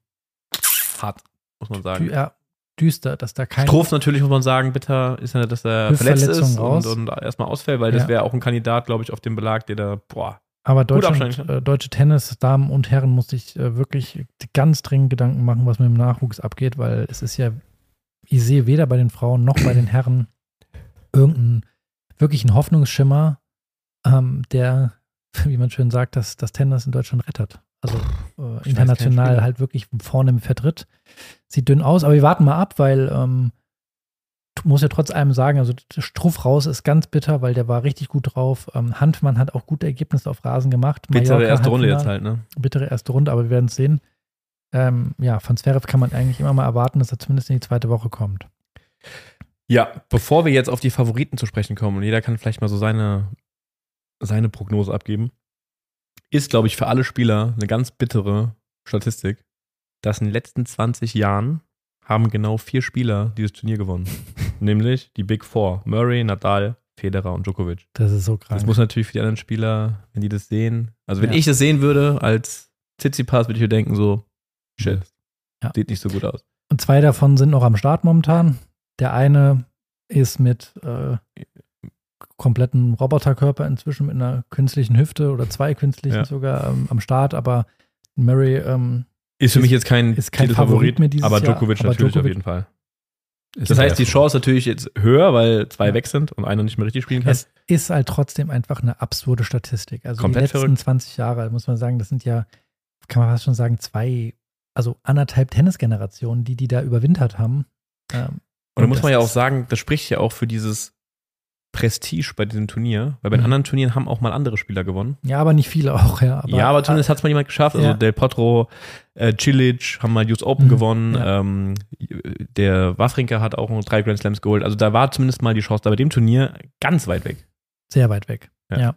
hart, muss man sagen.
Ja, düster, dass da kein.
Struff natürlich, muss man sagen, bitter ist ja, dass er verletzt ist und, und erstmal ausfällt, weil das
Ja.
wäre auch ein Kandidat, glaube ich, auf dem Belag, der da, boah,
Aber Deutschland, äh, deutsche Tennis, Damen und Herren, muss sich äh, wirklich ganz dringend Gedanken machen, was mit dem Nachwuchs abgeht, weil es ist ja, ich sehe weder bei den Frauen noch bei den Herren irgendeinen wirklichen Hoffnungsschimmer, ähm, der, wie man schön sagt, das, das Tennis in Deutschland rettet. Also äh, international halt wirklich vorne vertritt. Sieht dünn aus, aber wir warten mal ab, weil ähm, muss ja trotz allem sagen, also der Struff raus ist ganz bitter, weil der war richtig gut drauf. Ähm, Handmann hat auch gute Ergebnisse auf Rasen gemacht.
bittere
Mallorca
erste Runde jetzt halt, ne?
Bittere erste Runde, aber wir werden es sehen. Ähm, ja, von Zverev kann man eigentlich immer mal erwarten, dass er zumindest in die zweite Woche kommt.
Ja, bevor wir jetzt auf die Favoriten zu sprechen kommen und jeder kann vielleicht mal so seine, seine Prognose abgeben, ist, glaube ich, für alle Spieler eine ganz bittere Statistik, dass in den letzten 20 Jahren haben genau vier Spieler dieses Turnier gewonnen. Nämlich die Big Four. Murray, Nadal, Federer und Djokovic.
Das ist so krank.
Das muss natürlich für die anderen Spieler, wenn die das sehen, also wenn
Ja.
ich das sehen würde als Tsitsipas, würde ich mir denken so, shit,
Ja.
sieht nicht so gut aus.
Und zwei davon sind noch am Start momentan. Der eine ist mit äh, kompletten Roboterkörper inzwischen mit einer künstlichen Hüfte oder zwei künstlichen
Ja.
sogar ähm, am Start, aber Murray ähm,
Ist für
Ist-
mich jetzt kein,
ist kein
Titelfavorit,
Favorit mehr dieses
aber
Jahr,
Djokovic
aber
natürlich auf
Djokovic-
jeden Fall. Das heißt, die Chance natürlich jetzt höher, weil zwei
Ja.
weg sind und einer nicht mehr richtig spielen kann.
Es ist halt trotzdem einfach eine absurde Statistik. Also
Komplett
die letzten
verrückt.
20 Jahre, muss man sagen, das sind ja, kann man fast schon sagen, zwei, also anderthalb Tennisgenerationen, die die da überwintert haben. Ähm,
und da muss man ja auch sagen, das spricht ja auch für dieses Prestige bei diesem Turnier, weil bei den
Mhm.
anderen Turnieren haben auch mal andere Spieler gewonnen.
ja, aber nicht viele auch, ja. Aber,
ja, aber zumindest hat es mal jemand geschafft. Also
Ja.
Del Potro, äh, Cilic haben mal US Open
Mhm,
gewonnen.
ja.
Ähm, der Wawrinka hat auch noch drei Grand Slams geholt. Also da war zumindest mal die Chance. Da bei dem Turnier ganz weit weg.
Sehr weit weg.
Ja.
Ja.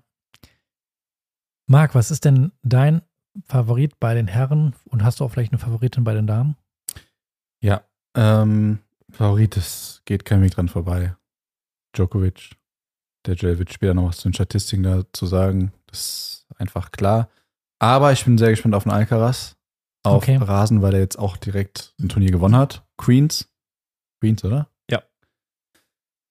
Marc, was ist denn dein Favorit bei den Herren und hast du auch vielleicht eine Favoritin bei den Damen?
Ja, ähm, Favorit, es geht kein Weg dran vorbei. Djokovic. Der Jay wird später noch was zu den Statistiken dazu sagen. Das ist einfach klar. Aber ich bin sehr gespannt auf den Alcaraz. Auf
Okay.
Rasen, weil er jetzt auch direkt ein Turnier gewonnen hat. Queens. Queens, oder?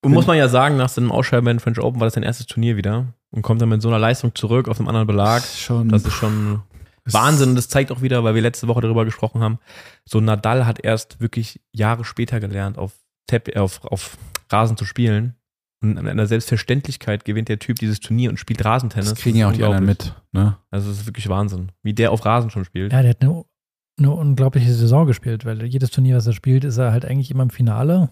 Und
Bin-
muss man ja sagen, nach seinem Ausscheiden bei den French Open war das sein erstes Turnier wieder und kommt dann mit so einer Leistung zurück auf einem anderen Belag.
schon.
Das ist schon Wahnsinn. Und das zeigt auch wieder, weil wir letzte Woche darüber gesprochen haben, so Nadal hat erst wirklich Jahre später gelernt, auf, Tepp, auf, auf Rasen zu spielen. Und an einer Selbstverständlichkeit gewinnt der Typ dieses Turnier und spielt Rasentennis.
Das kriegen ja auch die anderen mit. Ne?
Also es ist wirklich Wahnsinn, wie der auf Rasen schon spielt.
Ja, der hat eine, eine unglaubliche Saison gespielt, weil jedes Turnier, was er spielt, ist er halt eigentlich immer im Finale.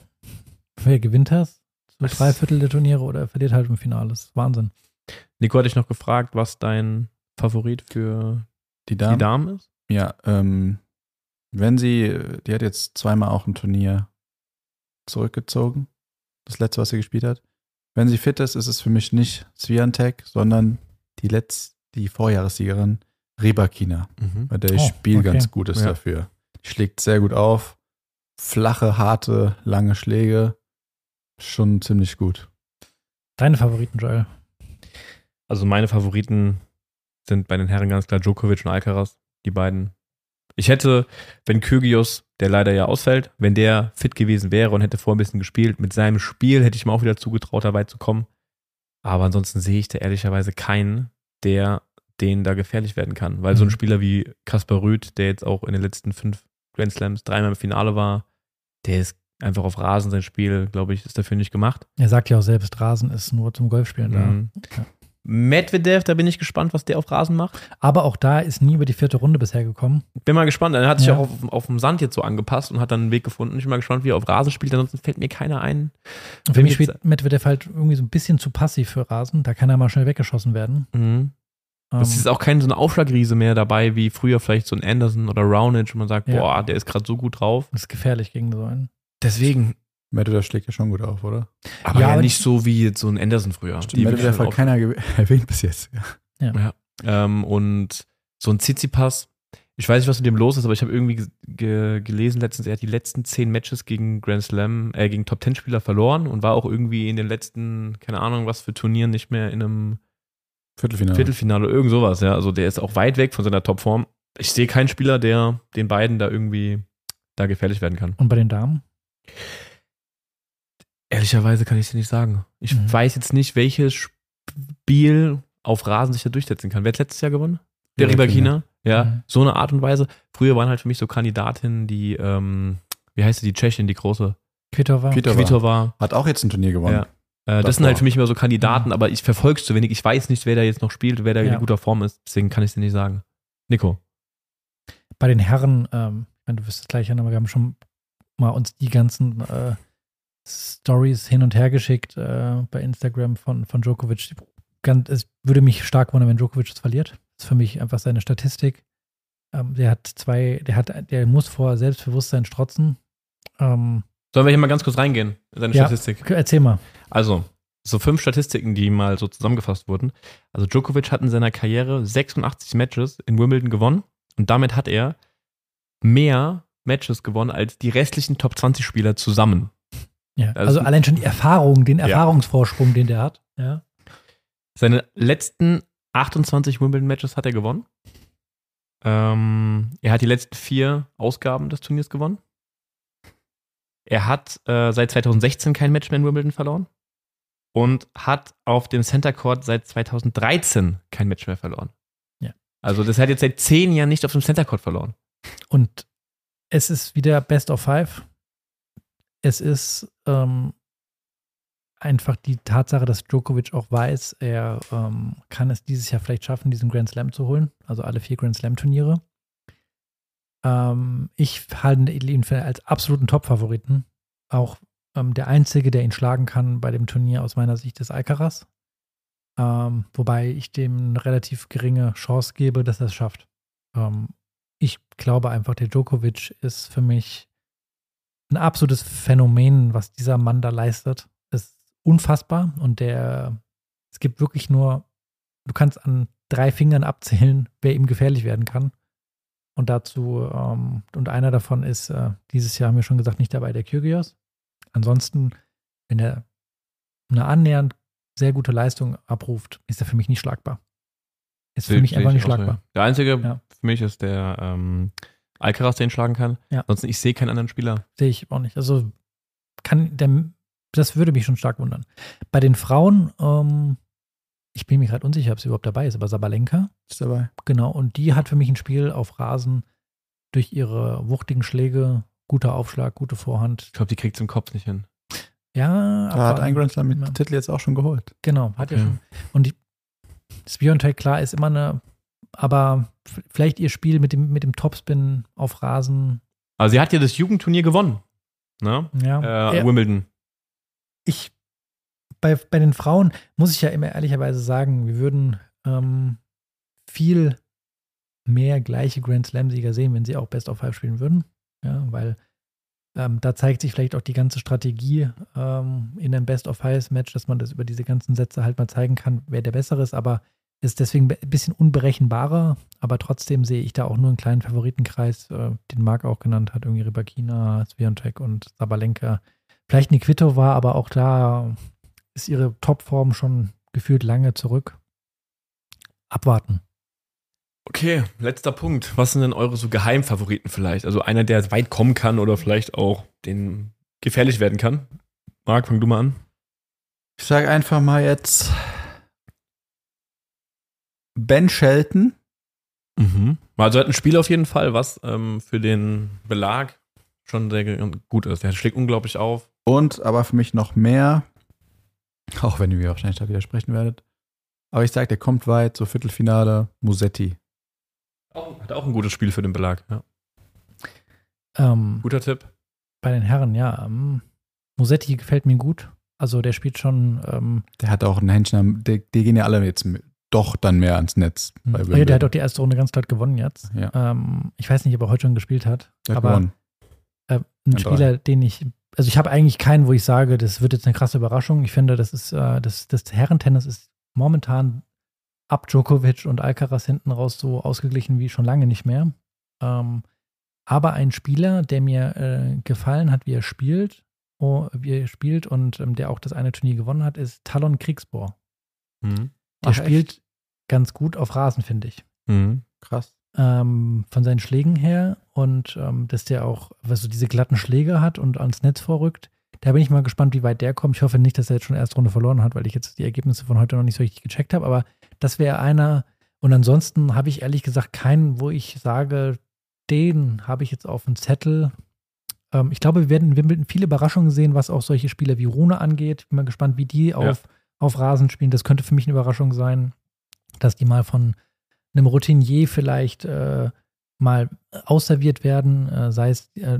Wer gewinnt das? So drei Viertel der Turniere oder er verliert halt im Finale. Das ist Wahnsinn.
Nico hat dich noch gefragt, was dein Favorit für
Die Damen.
die Damen ist.
Ja, ähm, wenn sie, die hat jetzt zweimal auch ein Turnier zurückgezogen. Das letzte, was sie gespielt hat. Wenn sie fit ist, ist es für mich nicht Swiatek, sondern die letz, die Vorjahressiegerin Rybakina, bei der ich
Oh,
Spiel
okay.
ganz gut ist
Ja.
dafür. Die schlägt sehr gut auf. Flache, harte, lange Schläge. Schon ziemlich gut.
Deine Favoriten, Joel.
Also meine Favoriten sind bei den Herren ganz klar Djokovic und Alcaraz, die beiden. Ich hätte, wenn Kyrgios, der leider ja ausfällt, wenn der fit gewesen wäre und hätte vorher ein bisschen gespielt, mit seinem Spiel hätte ich mir auch wieder zugetraut, da weit zu kommen. Aber ansonsten sehe ich da ehrlicherweise keinen, der den da gefährlich werden kann. Weil so ein
Mhm.
Spieler wie Kaspar Rüth, der jetzt auch in den letzten fünf Grand Slams dreimal im Finale war, der ist einfach auf Rasen sein Spiel, glaube ich, ist dafür nicht gemacht.
Er sagt ja auch selbst, Rasen ist nur zum Golfspielen da.
Mhm.
Ja.
Medvedev, da bin ich gespannt, was der auf Rasen macht.
Aber auch da ist nie über die vierte Runde bisher gekommen.
Bin mal gespannt. Er hat sich
Ja.
auch auf, auf dem Sand jetzt so angepasst und hat dann einen Weg gefunden. Ich bin mal gespannt, wie er auf Rasen spielt. Ansonsten fällt mir keiner ein.
Und für mich spielt Medvedev halt irgendwie so ein bisschen zu passiv für Rasen. Da kann er mal schnell weggeschossen werden.
Mhm. Es
Ähm,
ist auch kein so ein Aufschlagriese mehr dabei, wie früher vielleicht so ein Anderson oder Raonic, wo man sagt,
Ja.
boah, der ist gerade so gut drauf.
das ist gefährlich gegen so einen.
Deswegen.
Medvedev schlägt ja schon gut auf, oder?
Aber
Ja,
ja, nicht so wie jetzt so ein Anderson früher.
Stimmt, Medvedev
wirklich
hat
auf-
keiner erwähnt bis jetzt. Ja.
Ähm, und so ein Tsitsipas, ich weiß nicht, was mit dem los ist, aber ich habe irgendwie ge ge gelesen letztens, er hat die letzten zehn Matches gegen Grand Slam, äh, gegen Top Ten Spieler verloren und war auch irgendwie in den letzten, keine Ahnung, was für Turnieren nicht mehr in einem
Viertelfinale.
Viertelfinale, irgend sowas, ja. Also der ist auch weit weg von seiner Topform. Ich sehe keinen Spieler, der den beiden da irgendwie da gefährlich werden kann.
Und bei den Damen?
Ehrlicherweise kann ich es dir nicht sagen. Ich
Mhm.
weiß jetzt nicht, welches Spiel auf Rasen sich da durchsetzen kann. Wer hat letztes Jahr gewonnen? Der
Ribakina.
Ribakina. Ja,
Mhm.
so eine Art und Weise. Früher waren halt für mich so Kandidatinnen, die, ähm, wie heißt sie, die Tschechin, die große
Kvitova.
Kvitova.
Kvitova.
Hat auch jetzt ein Turnier gewonnen.
Ja. Äh, das sind halt für mich immer so Kandidaten,
Mhm.
aber ich verfolge es zu wenig. Ich weiß nicht, wer da jetzt noch spielt, wer da
Ja.
in guter Form ist. Deswegen kann ich es dir nicht sagen. Nico.
Bei den Herren, ähm, du wirst es gleich hören, aber wir haben schon mal uns die ganzen äh, Stories hin und her geschickt äh, bei Instagram von, von Djokovic. Ganz, es würde mich stark wundern, wenn Djokovic es verliert. Das ist für mich einfach seine Statistik. Ähm, der hat zwei, der hat, der muss vor Selbstbewusstsein strotzen. Ähm,
Sollen wir hier mal ganz kurz reingehen in seine
Ja.
Statistik?
erzähl mal.
Also, so fünf Statistiken, die mal so zusammengefasst wurden. Also Djokovic hat in seiner Karriere 86 Matches in Wimbledon gewonnen und damit hat er mehr Matches gewonnen als die restlichen Top 20 Spieler zusammen.
Ja,
Das-
also allein schon die Erfahrung, den. Erfahrungsvorsprung, den der hat. Ja.
Seine letzten 28 Wimbledon-Matches hat er gewonnen. Ähm, er hat die letzten vier Ausgaben des Turniers gewonnen. Er hat äh, seit 2016 kein Match mehr in Wimbledon verloren. Und hat auf dem Center Court seit 2013 kein Match mehr verloren.
Ja.
Also das hat jetzt seit zehn Jahren nicht auf dem Center Court verloren.
Und es ist wieder Best of Five. Es ist ähm, einfach die Tatsache, dass Djokovic auch weiß, er ähm, kann es dieses Jahr vielleicht schaffen, diesen Grand Slam zu holen. Also alle vier Grand Slam Turniere. Ähm, ich halte ihn für als absoluten Top-Favoriten. Auch ähm, der einzige, der ihn schlagen kann bei dem Turnier aus meiner Sicht ist Alcaraz. Ähm, wobei ich dem eine relativ geringe Chance gebe, dass er es schafft. Ähm, ich glaube einfach, der Djokovic ist für mich ein absolutes Phänomen, was dieser Mann da leistet. Ist unfassbar und der, es gibt wirklich nur, du kannst an drei Fingern abzählen, wer ihm gefährlich werden kann. Und dazu, ähm, und einer davon ist, äh, dieses Jahr haben wir schon gesagt, nicht dabei, der Kyrgios. Ansonsten, wenn er eine annähernd sehr gute Leistung abruft, ist er für mich nicht schlagbar. Ist für mich einfach
ich
nicht schlagbar.
Der einzige
Ja.
für mich ist der ähm, Alcaraz, der ihn schlagen kann.
Ja.
Ansonsten, ich sehe keinen anderen Spieler.
Sehe ich auch nicht. Also kann der, das würde mich schon stark wundern. Bei den Frauen, ähm, ich bin mir gerade unsicher, ob sie überhaupt dabei ist, aber Sabalenka,
Ist dabei.
genau, und die hat für mich ein Spiel auf Rasen durch ihre wuchtigen Schläge, guter Aufschlag, gute Vorhand.
Ich glaube, die kriegt es im Kopf nicht hin.
Ja,
Da hat ein Grand Slam mit
Ja.
Titel jetzt auch schon geholt.
Genau, hat ja
Okay.
schon. Und die Spiontek, klar, ist immer eine, aber vielleicht ihr Spiel mit dem, mit dem Topspin auf Rasen,
Also sie hat ja das Jugendturnier gewonnen. Ne?
ja.
Äh,
Ja.
Wimbledon.
ich bei, bei den Frauen muss ich ja immer ehrlicherweise sagen, wir würden ähm, viel mehr gleiche Grand Slam-Sieger sehen, wenn sie auch Best of Five spielen würden. Ja, weil ähm, da zeigt sich vielleicht auch die ganze Strategie ähm, in einem Best of Five-Match, dass man das über diese ganzen Sätze halt mal zeigen kann, wer der Bessere ist, aber ist deswegen ein bisschen unberechenbarer, aber trotzdem sehe ich da auch nur einen kleinen Favoritenkreis, äh, den Marc auch genannt hat, irgendwie Rybakina, Sviontek und Sabalenka. Vielleicht eine Quito war, aber auch da ist ihre Topform schon gefühlt lange zurück. Abwarten.
Okay, letzter Punkt. Was sind denn eure so Geheimfavoriten vielleicht? Also einer, der weit kommen kann oder vielleicht auch den gefährlich werden kann. Marc, fang du mal an.
Ich sage einfach mal jetzt Ben Shelton.
Mhm. Also er hat ein Spiel auf jeden Fall, was ähm, für den Belag schon sehr gut ist. Der schlägt unglaublich auf.
Und aber für mich noch mehr, auch wenn ihr mir wahrscheinlich da widersprechen werdet. Aber ich sage, der kommt weit, so Viertelfinale, Musetti.
Auch, hat auch ein gutes Spiel für den Belag. Ja.
Ähm,
Guter Tipp.
bei den Herren, ja. Ähm, Musetti gefällt mir gut. Also der spielt schon. Ähm,
Der hat auch ein Händchen, am- die, die gehen ja alle jetzt mit- doch dann mehr ans Netz. bei
oh ja, der hat auch die erste Runde ganz klar gewonnen jetzt.
Ja.
Ähm, ich weiß nicht, ob er heute schon gespielt hat.
Der hat
aber
gewonnen.
äh, ein
Ja,
Spieler, den ich, also ich habe eigentlich keinen, wo ich sage, das wird jetzt eine krasse Überraschung. Ich finde, das ist, äh, das, das Herrentennis ist momentan ab Djokovic und Alcaraz hinten raus so ausgeglichen wie schon lange nicht mehr. Ähm, aber ein Spieler, der mir äh, gefallen hat, wie er spielt, oh, wie er spielt und ähm, der auch das eine Turnier gewonnen hat, ist Talon Kriegsbohr.
Mhm.
Der
Ach,
spielt ganz gut auf Rasen, finde ich.
Mhm.
Krass.
ähm, von seinen Schlägen her und ähm, dass der auch was so diese glatten Schläge hat und ans Netz vorrückt. Da bin ich mal gespannt, wie weit der kommt. Ich hoffe nicht, dass er jetzt schon erste Runde verloren hat, weil ich jetzt die Ergebnisse von heute noch nicht so richtig gecheckt habe. Aber das wäre einer. Und ansonsten habe ich ehrlich gesagt keinen, wo ich sage, den habe ich jetzt auf dem Zettel. Ähm, ich glaube, wir werden in Wimbledon viele Überraschungen sehen, was auch solche Spieler wie Rune angeht. Bin mal gespannt, wie die auf, auf Rasen spielen. Das könnte für mich eine Überraschung sein, dass die mal von einem Routinier vielleicht äh, mal ausserviert werden, äh, sei es äh,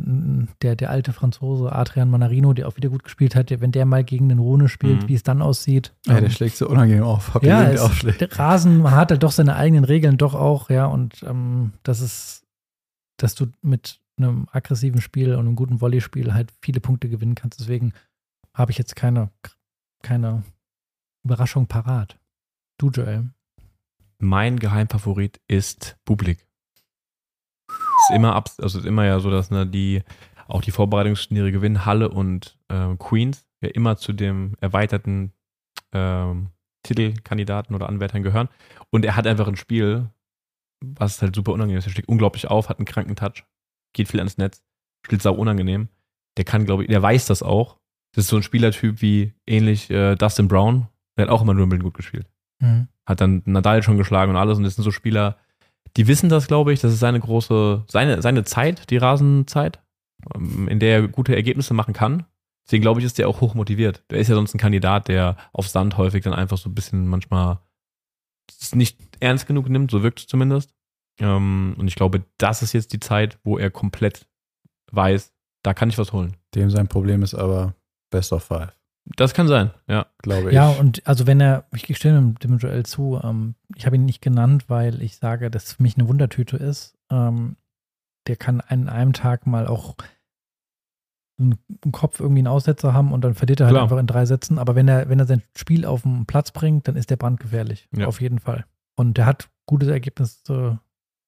der, der alte Franzose Adrian Manarino, der auch wieder gut gespielt hat, wenn der mal gegen den Rune spielt,
Mhm.
wie es dann aussieht.
Ja, der
Ähm,
schlägt so unangenehm auf. Hab
ja, es,
der aufschlägt.
der Rasen hat halt doch seine eigenen Regeln doch auch, ja, und ähm, das ist, dass du mit einem aggressiven Spiel und einem guten Volleyspiel halt viele Punkte gewinnen kannst. Deswegen habe ich jetzt keine, keine Überraschung parat. Du, Joel.
Mein Geheimfavorit ist Bublik. Ist immer ab, also ist immer ja so, dass ne, die auch die Vorbereitungsturniere gewinnen, Halle und ähm, Queens ja immer zu dem erweiterten ähm, Titelkandidaten oder Anwärtern gehören. Und er hat einfach ein Spiel, was halt super unangenehm ist. Er schlägt unglaublich auf, hat einen kranken Touch, geht viel ans Netz, spielt sau unangenehm. Der kann, glaube ich, der weiß das auch. Das ist so ein Spielertyp wie ähnlich äh, Dustin Brown. Der hat auch immer in Wimbledon gut gespielt
Mhm.
hat dann Nadal schon geschlagen und alles. Und das sind so Spieler, die wissen das, glaube ich. Das ist seine große, seine, seine Zeit, die Rasenzeit, ähm, in der er gute Ergebnisse machen kann. Deswegen glaube ich, ist der auch hoch motiviert. Der ist ja sonst ein Kandidat, der auf Sand häufig dann einfach so ein bisschen manchmal es nicht ernst genug nimmt, so wirkt es zumindest. Ähm, und ich glaube, das ist jetzt die Zeit, wo er komplett weiß, da kann ich was holen.
Dem sein Problem ist aber Best of Five,
Das kann sein, ja.
glaube ich.
Ja, und also wenn er, ich stimme dem, Joel zu, ähm, ich habe ihn nicht genannt, weil ich sage, dass es für mich eine Wundertüte ist. Ähm, der kann an einem Tag mal auch einen, einen Kopf irgendwie einen Aussetzer haben und dann verliert er halt
Klar.
einfach in drei Sätzen. Aber wenn er, wenn er sein Spiel auf den Platz bringt, dann ist der brandgefährlich.
Ja.
Auf jeden Fall. Und der hat gute Ergebnisse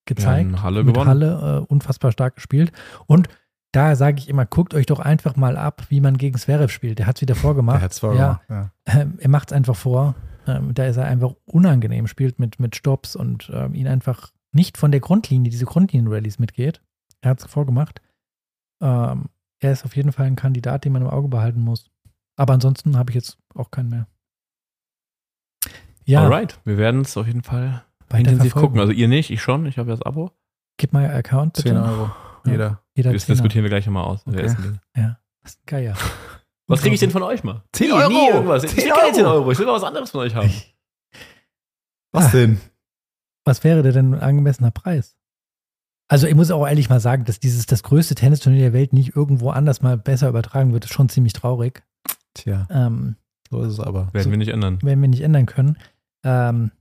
gezeigt.
in Halle
mit
gewonnen.
Halle äh, unfassbar stark gespielt. Und da sage ich immer, guckt euch doch einfach mal ab, wie man gegen Zverev spielt. Der hat es wieder vorgemacht.
Er hat zwar
ja,
ja.
ähm, er macht es einfach vor. Ähm, da ist er einfach unangenehm, spielt mit, mit Stops und ähm, ihn einfach nicht von der Grundlinie, diese Grundlinien-Rallies mitgeht. Er hat es vorgemacht. Ähm, er ist auf jeden Fall ein Kandidat, den man im Auge behalten muss. Aber ansonsten habe ich jetzt auch keinen mehr. Ja,
Alright, wir werden es auf jeden Fall
weiter
intensiv
verfolgen.
gucken. Also ihr nicht, ich schon, ich habe ja das Abo.
Gib mal Account bitte.
10 Euro. Jeder.
Jeder
Das
Zehner.
diskutieren wir gleich nochmal aus. Wer
Okay.
Ja, das ist ein Geier.
Was kriege ich denn von euch mal?
10
Nie,
Euro.
Nie irgendwas. Ich
10
will keine 10
Euro.
Euro. Ich will mal was anderes von euch haben.
Was
Ah.
denn?
Was wäre denn ein angemessener Preis? Also ich muss auch ehrlich mal sagen, dass dieses das größte Tennisturnier der Welt nicht irgendwo anders mal besser übertragen wird, ist schon ziemlich traurig.
Tja,
Ähm,
so ist es aber.
Werden
So.
wir nicht ändern.
werden wir nicht ändern können. Ähm,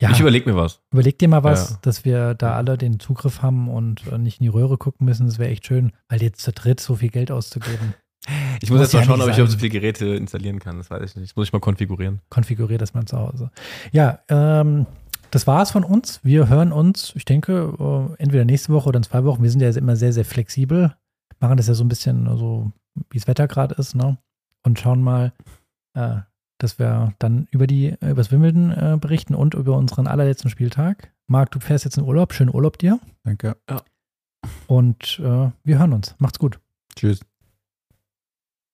ja,
Ich überlege mir was.
überleg dir mal was,
Ja.
dass wir da alle den Zugriff haben und äh, nicht in die Röhre gucken müssen. Das wäre echt schön, weil jetzt zu dritt so viel Geld auszugeben.
Ich muss
Muss
jetzt mal
ja
schauen, ob ich auf so viele Geräte installieren kann. Das weiß ich nicht. Das muss ich mal konfigurieren.
Konfiguriert das mal zu Hause. Ja, ähm, das war's von uns. Wir hören uns, ich denke, äh, entweder nächste Woche oder in zwei Wochen. Wir sind ja immer sehr, sehr flexibel. Machen das ja so ein bisschen so, wie das Wetter gerade ist, ne? Und schauen mal, äh, dass wir dann über die, über das Wimbledon äh, berichten und über unseren allerletzten Spieltag. Marc, du fährst jetzt in Urlaub. Schönen Urlaub dir.
Danke.
Und äh, wir hören uns. Macht's gut.
Tschüss.